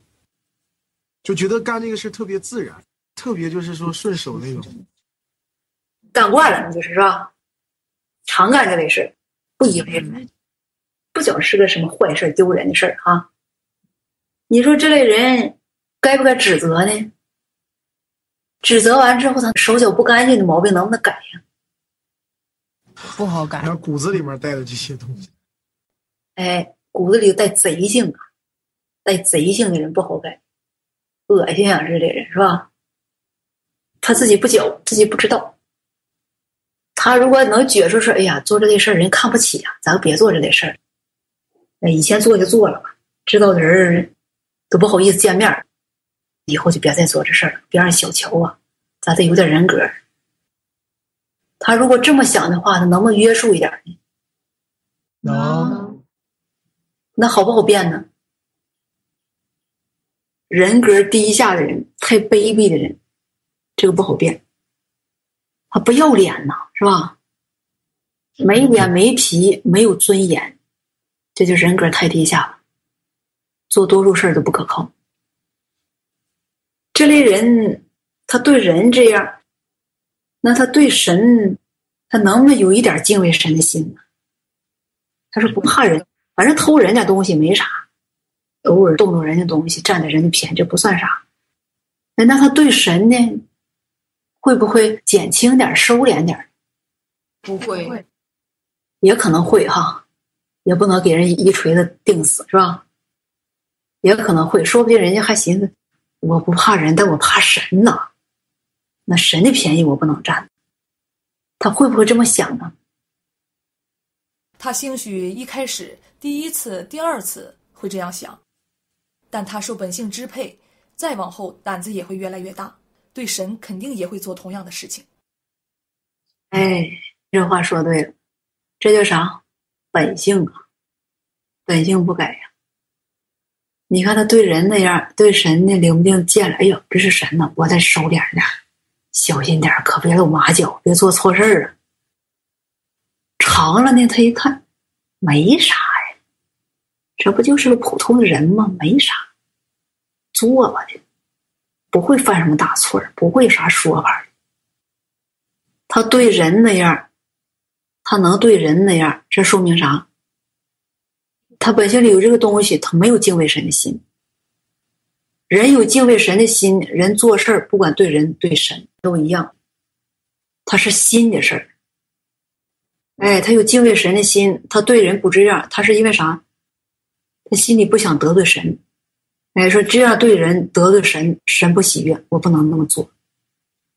就觉得干这个事特别自然，特别就是说顺手那种。干惯了，那就是是吧？常干这类事，不以为然，不觉是个什么坏事、丢人的事儿啊。你说这类人该不该指责呢？指责完之后，他手脚不干净的毛病能不能改呀？不好改。他骨子里面带的这些东西。哎，骨子里带贼性啊，带贼性的人不好改，恶心啊！这类人是吧？他自己不觉，自己不知道。他如果能觉出说，哎呀，做这类事儿人看不起啊，咱别做这类事儿。那以前做就做了吧，知道的人都不好意思见面以后就别再做这事儿了，别让小瞧啊，咱得有点人格。他如果这么想的话，他能不能约束一点呢？能。那好不好变呢？人格低下的人，太卑鄙的人，这个不好变。他不要脸呐，是吧？没脸没皮，没有尊严，这就人格太低下了，做多数事儿都不可靠。这类人，他对人这样，那他对神，他能不能有一点敬畏神的心呢？他说不怕人，反正偷人家东西没啥，偶尔动动人家东西，占点人家便宜，这不算啥。那那他对神呢，会不会减轻点、收敛点？不会。也可能会哈，也不能给人一锤子定死，是吧？也可能会，说不定人家还寻思，我不怕人，但我怕神呢。那神的便宜我不能占，他会不会这么想呢？他兴许一开始第一次、第二次会这样想，但他受本性支配，再往后胆子也会越来越大，对神肯定也会做同样的事情。哎，这话说对了。这叫啥？本性啊，本性不改呀。你看他对人那样，对神那灵不灵？见了，哎呦，这是神呐，我得收敛点，小心点，可别露马脚，别做错事儿啊。长了呢，他一看，没啥呀，这不就是个普通的人吗？没啥，做吧的，不会犯什么大错不会啥说法。他对人那样。他能对人那样，这说明啥？他本性里有这个东西，他没有敬畏神的心。人有敬畏神的心，人做事儿不管对人对神都一样。他是心的事儿。哎，他有敬畏神的心，他对人不这样，他是因为啥？他心里不想得罪神。哎，说这样对人得罪神，神不喜悦，我不能那么做。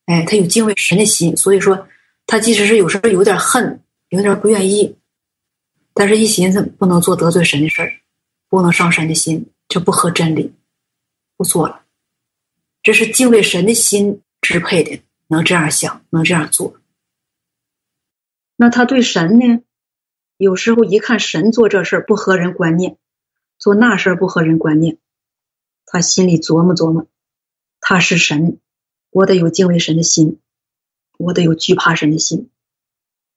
哎，他有敬畏神的心，所以说他即使是有时候有点恨。有点不愿意，但是一寻思不能做得罪神的事儿，不能伤神的心，这不合真理，不做了。这是敬畏神的心支配的，能这样想，能这样做。那他对神呢？有时候一看神做这事不合人观念，做那事儿不合人观念，他心里琢磨琢磨，他是神，我得有敬畏神的心，我得有惧怕神的心。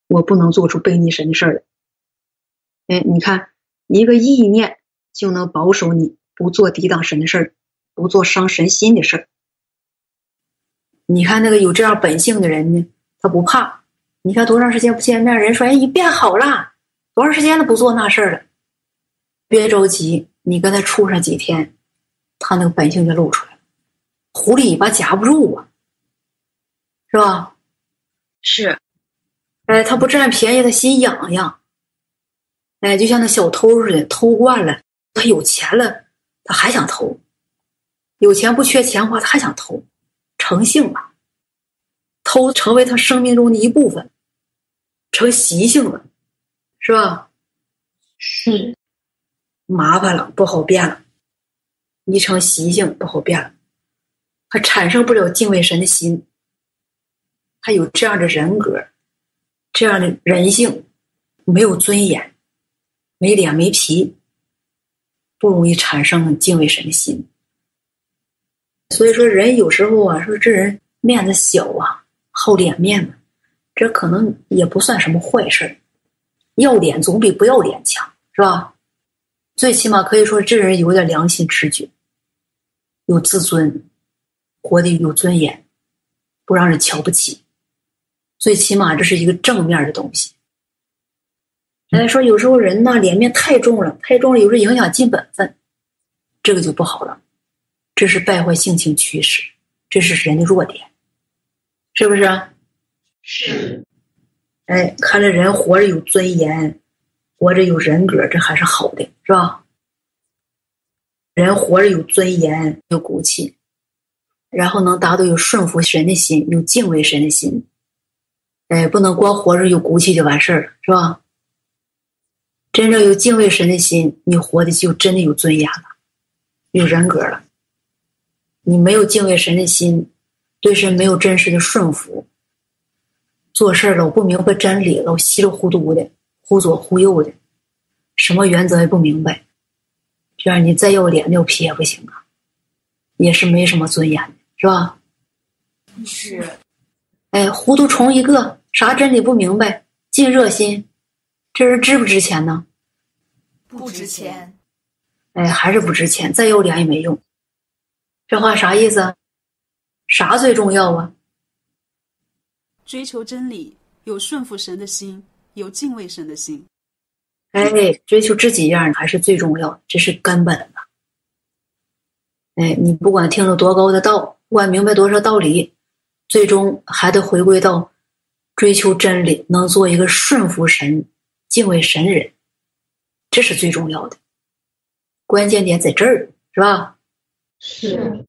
我不能做出背逆神的事儿来。哎，你看，一个意念就能保守你不做抵挡神的事儿，不做伤神心的事儿。你看那个有这样本性的人呢，他不怕。你看多长时间不见面，人说：“哎，你变好了，多长时间都不做那事儿了。”别着急，你跟他处上几天，他那个本性就露出来了。狐狸尾巴夹不住啊，是吧？是。哎，他不占便宜，他心痒痒。哎，就像那小偷似的，偷惯了，他有钱了，他还想偷。有钱不缺钱花，他还想偷，成性了。偷成为他生命中的一部分，成习性了，是吧？是，麻烦了，不好变了。一成习性，不好变了。他产生不了敬畏神的心，他有这样的人格。这样的人性没有尊严，没脸没皮，不容易产生敬畏神的心。所以说，人有时候啊，说这人面子小啊，好脸面，这可能也不算什么坏事要脸总比不要脸强，是吧？最起码可以说，这人有点良心直觉，有自尊，活得有尊严，不让人瞧不起。最起码这是一个正面的东西。哎，说有时候人呢脸面太重了，太重了，有时候影响尽本分，这个就不好了。这是败坏性情趋势，这是人的弱点，是不是？是。哎，看着人活着有尊严，活着有人格，这还是好的，是吧？人活着有尊严，有骨气，然后能达到有顺服神的心，有敬畏神的心。哎，不能光活着有骨气就完事儿了，是吧？真正有敬畏神的心，你活的就真的有尊严了，有人格了。你没有敬畏神的心，对神没有真实的顺服，做事儿老不明白真理，老稀里糊涂的，忽左忽右的，什么原则也不明白，这样你再要脸要皮也不行啊，也是没什么尊严的，是吧？是。哎，糊涂虫一个，啥真理不明白，尽热心，这人值不值钱呢？不值钱。哎，还是不值钱，再要脸也没用。这话啥意思？啥最重要啊？追求真理，有顺服神的心，有敬畏神的心。哎，追求这几样还是最重要，这是根本的。哎，你不管听了多高的道，不管明白多少道理，最终还得回归到追求真理，能做一个顺服神、敬畏神人，这是最重要的。关键点在这儿，是吧？是。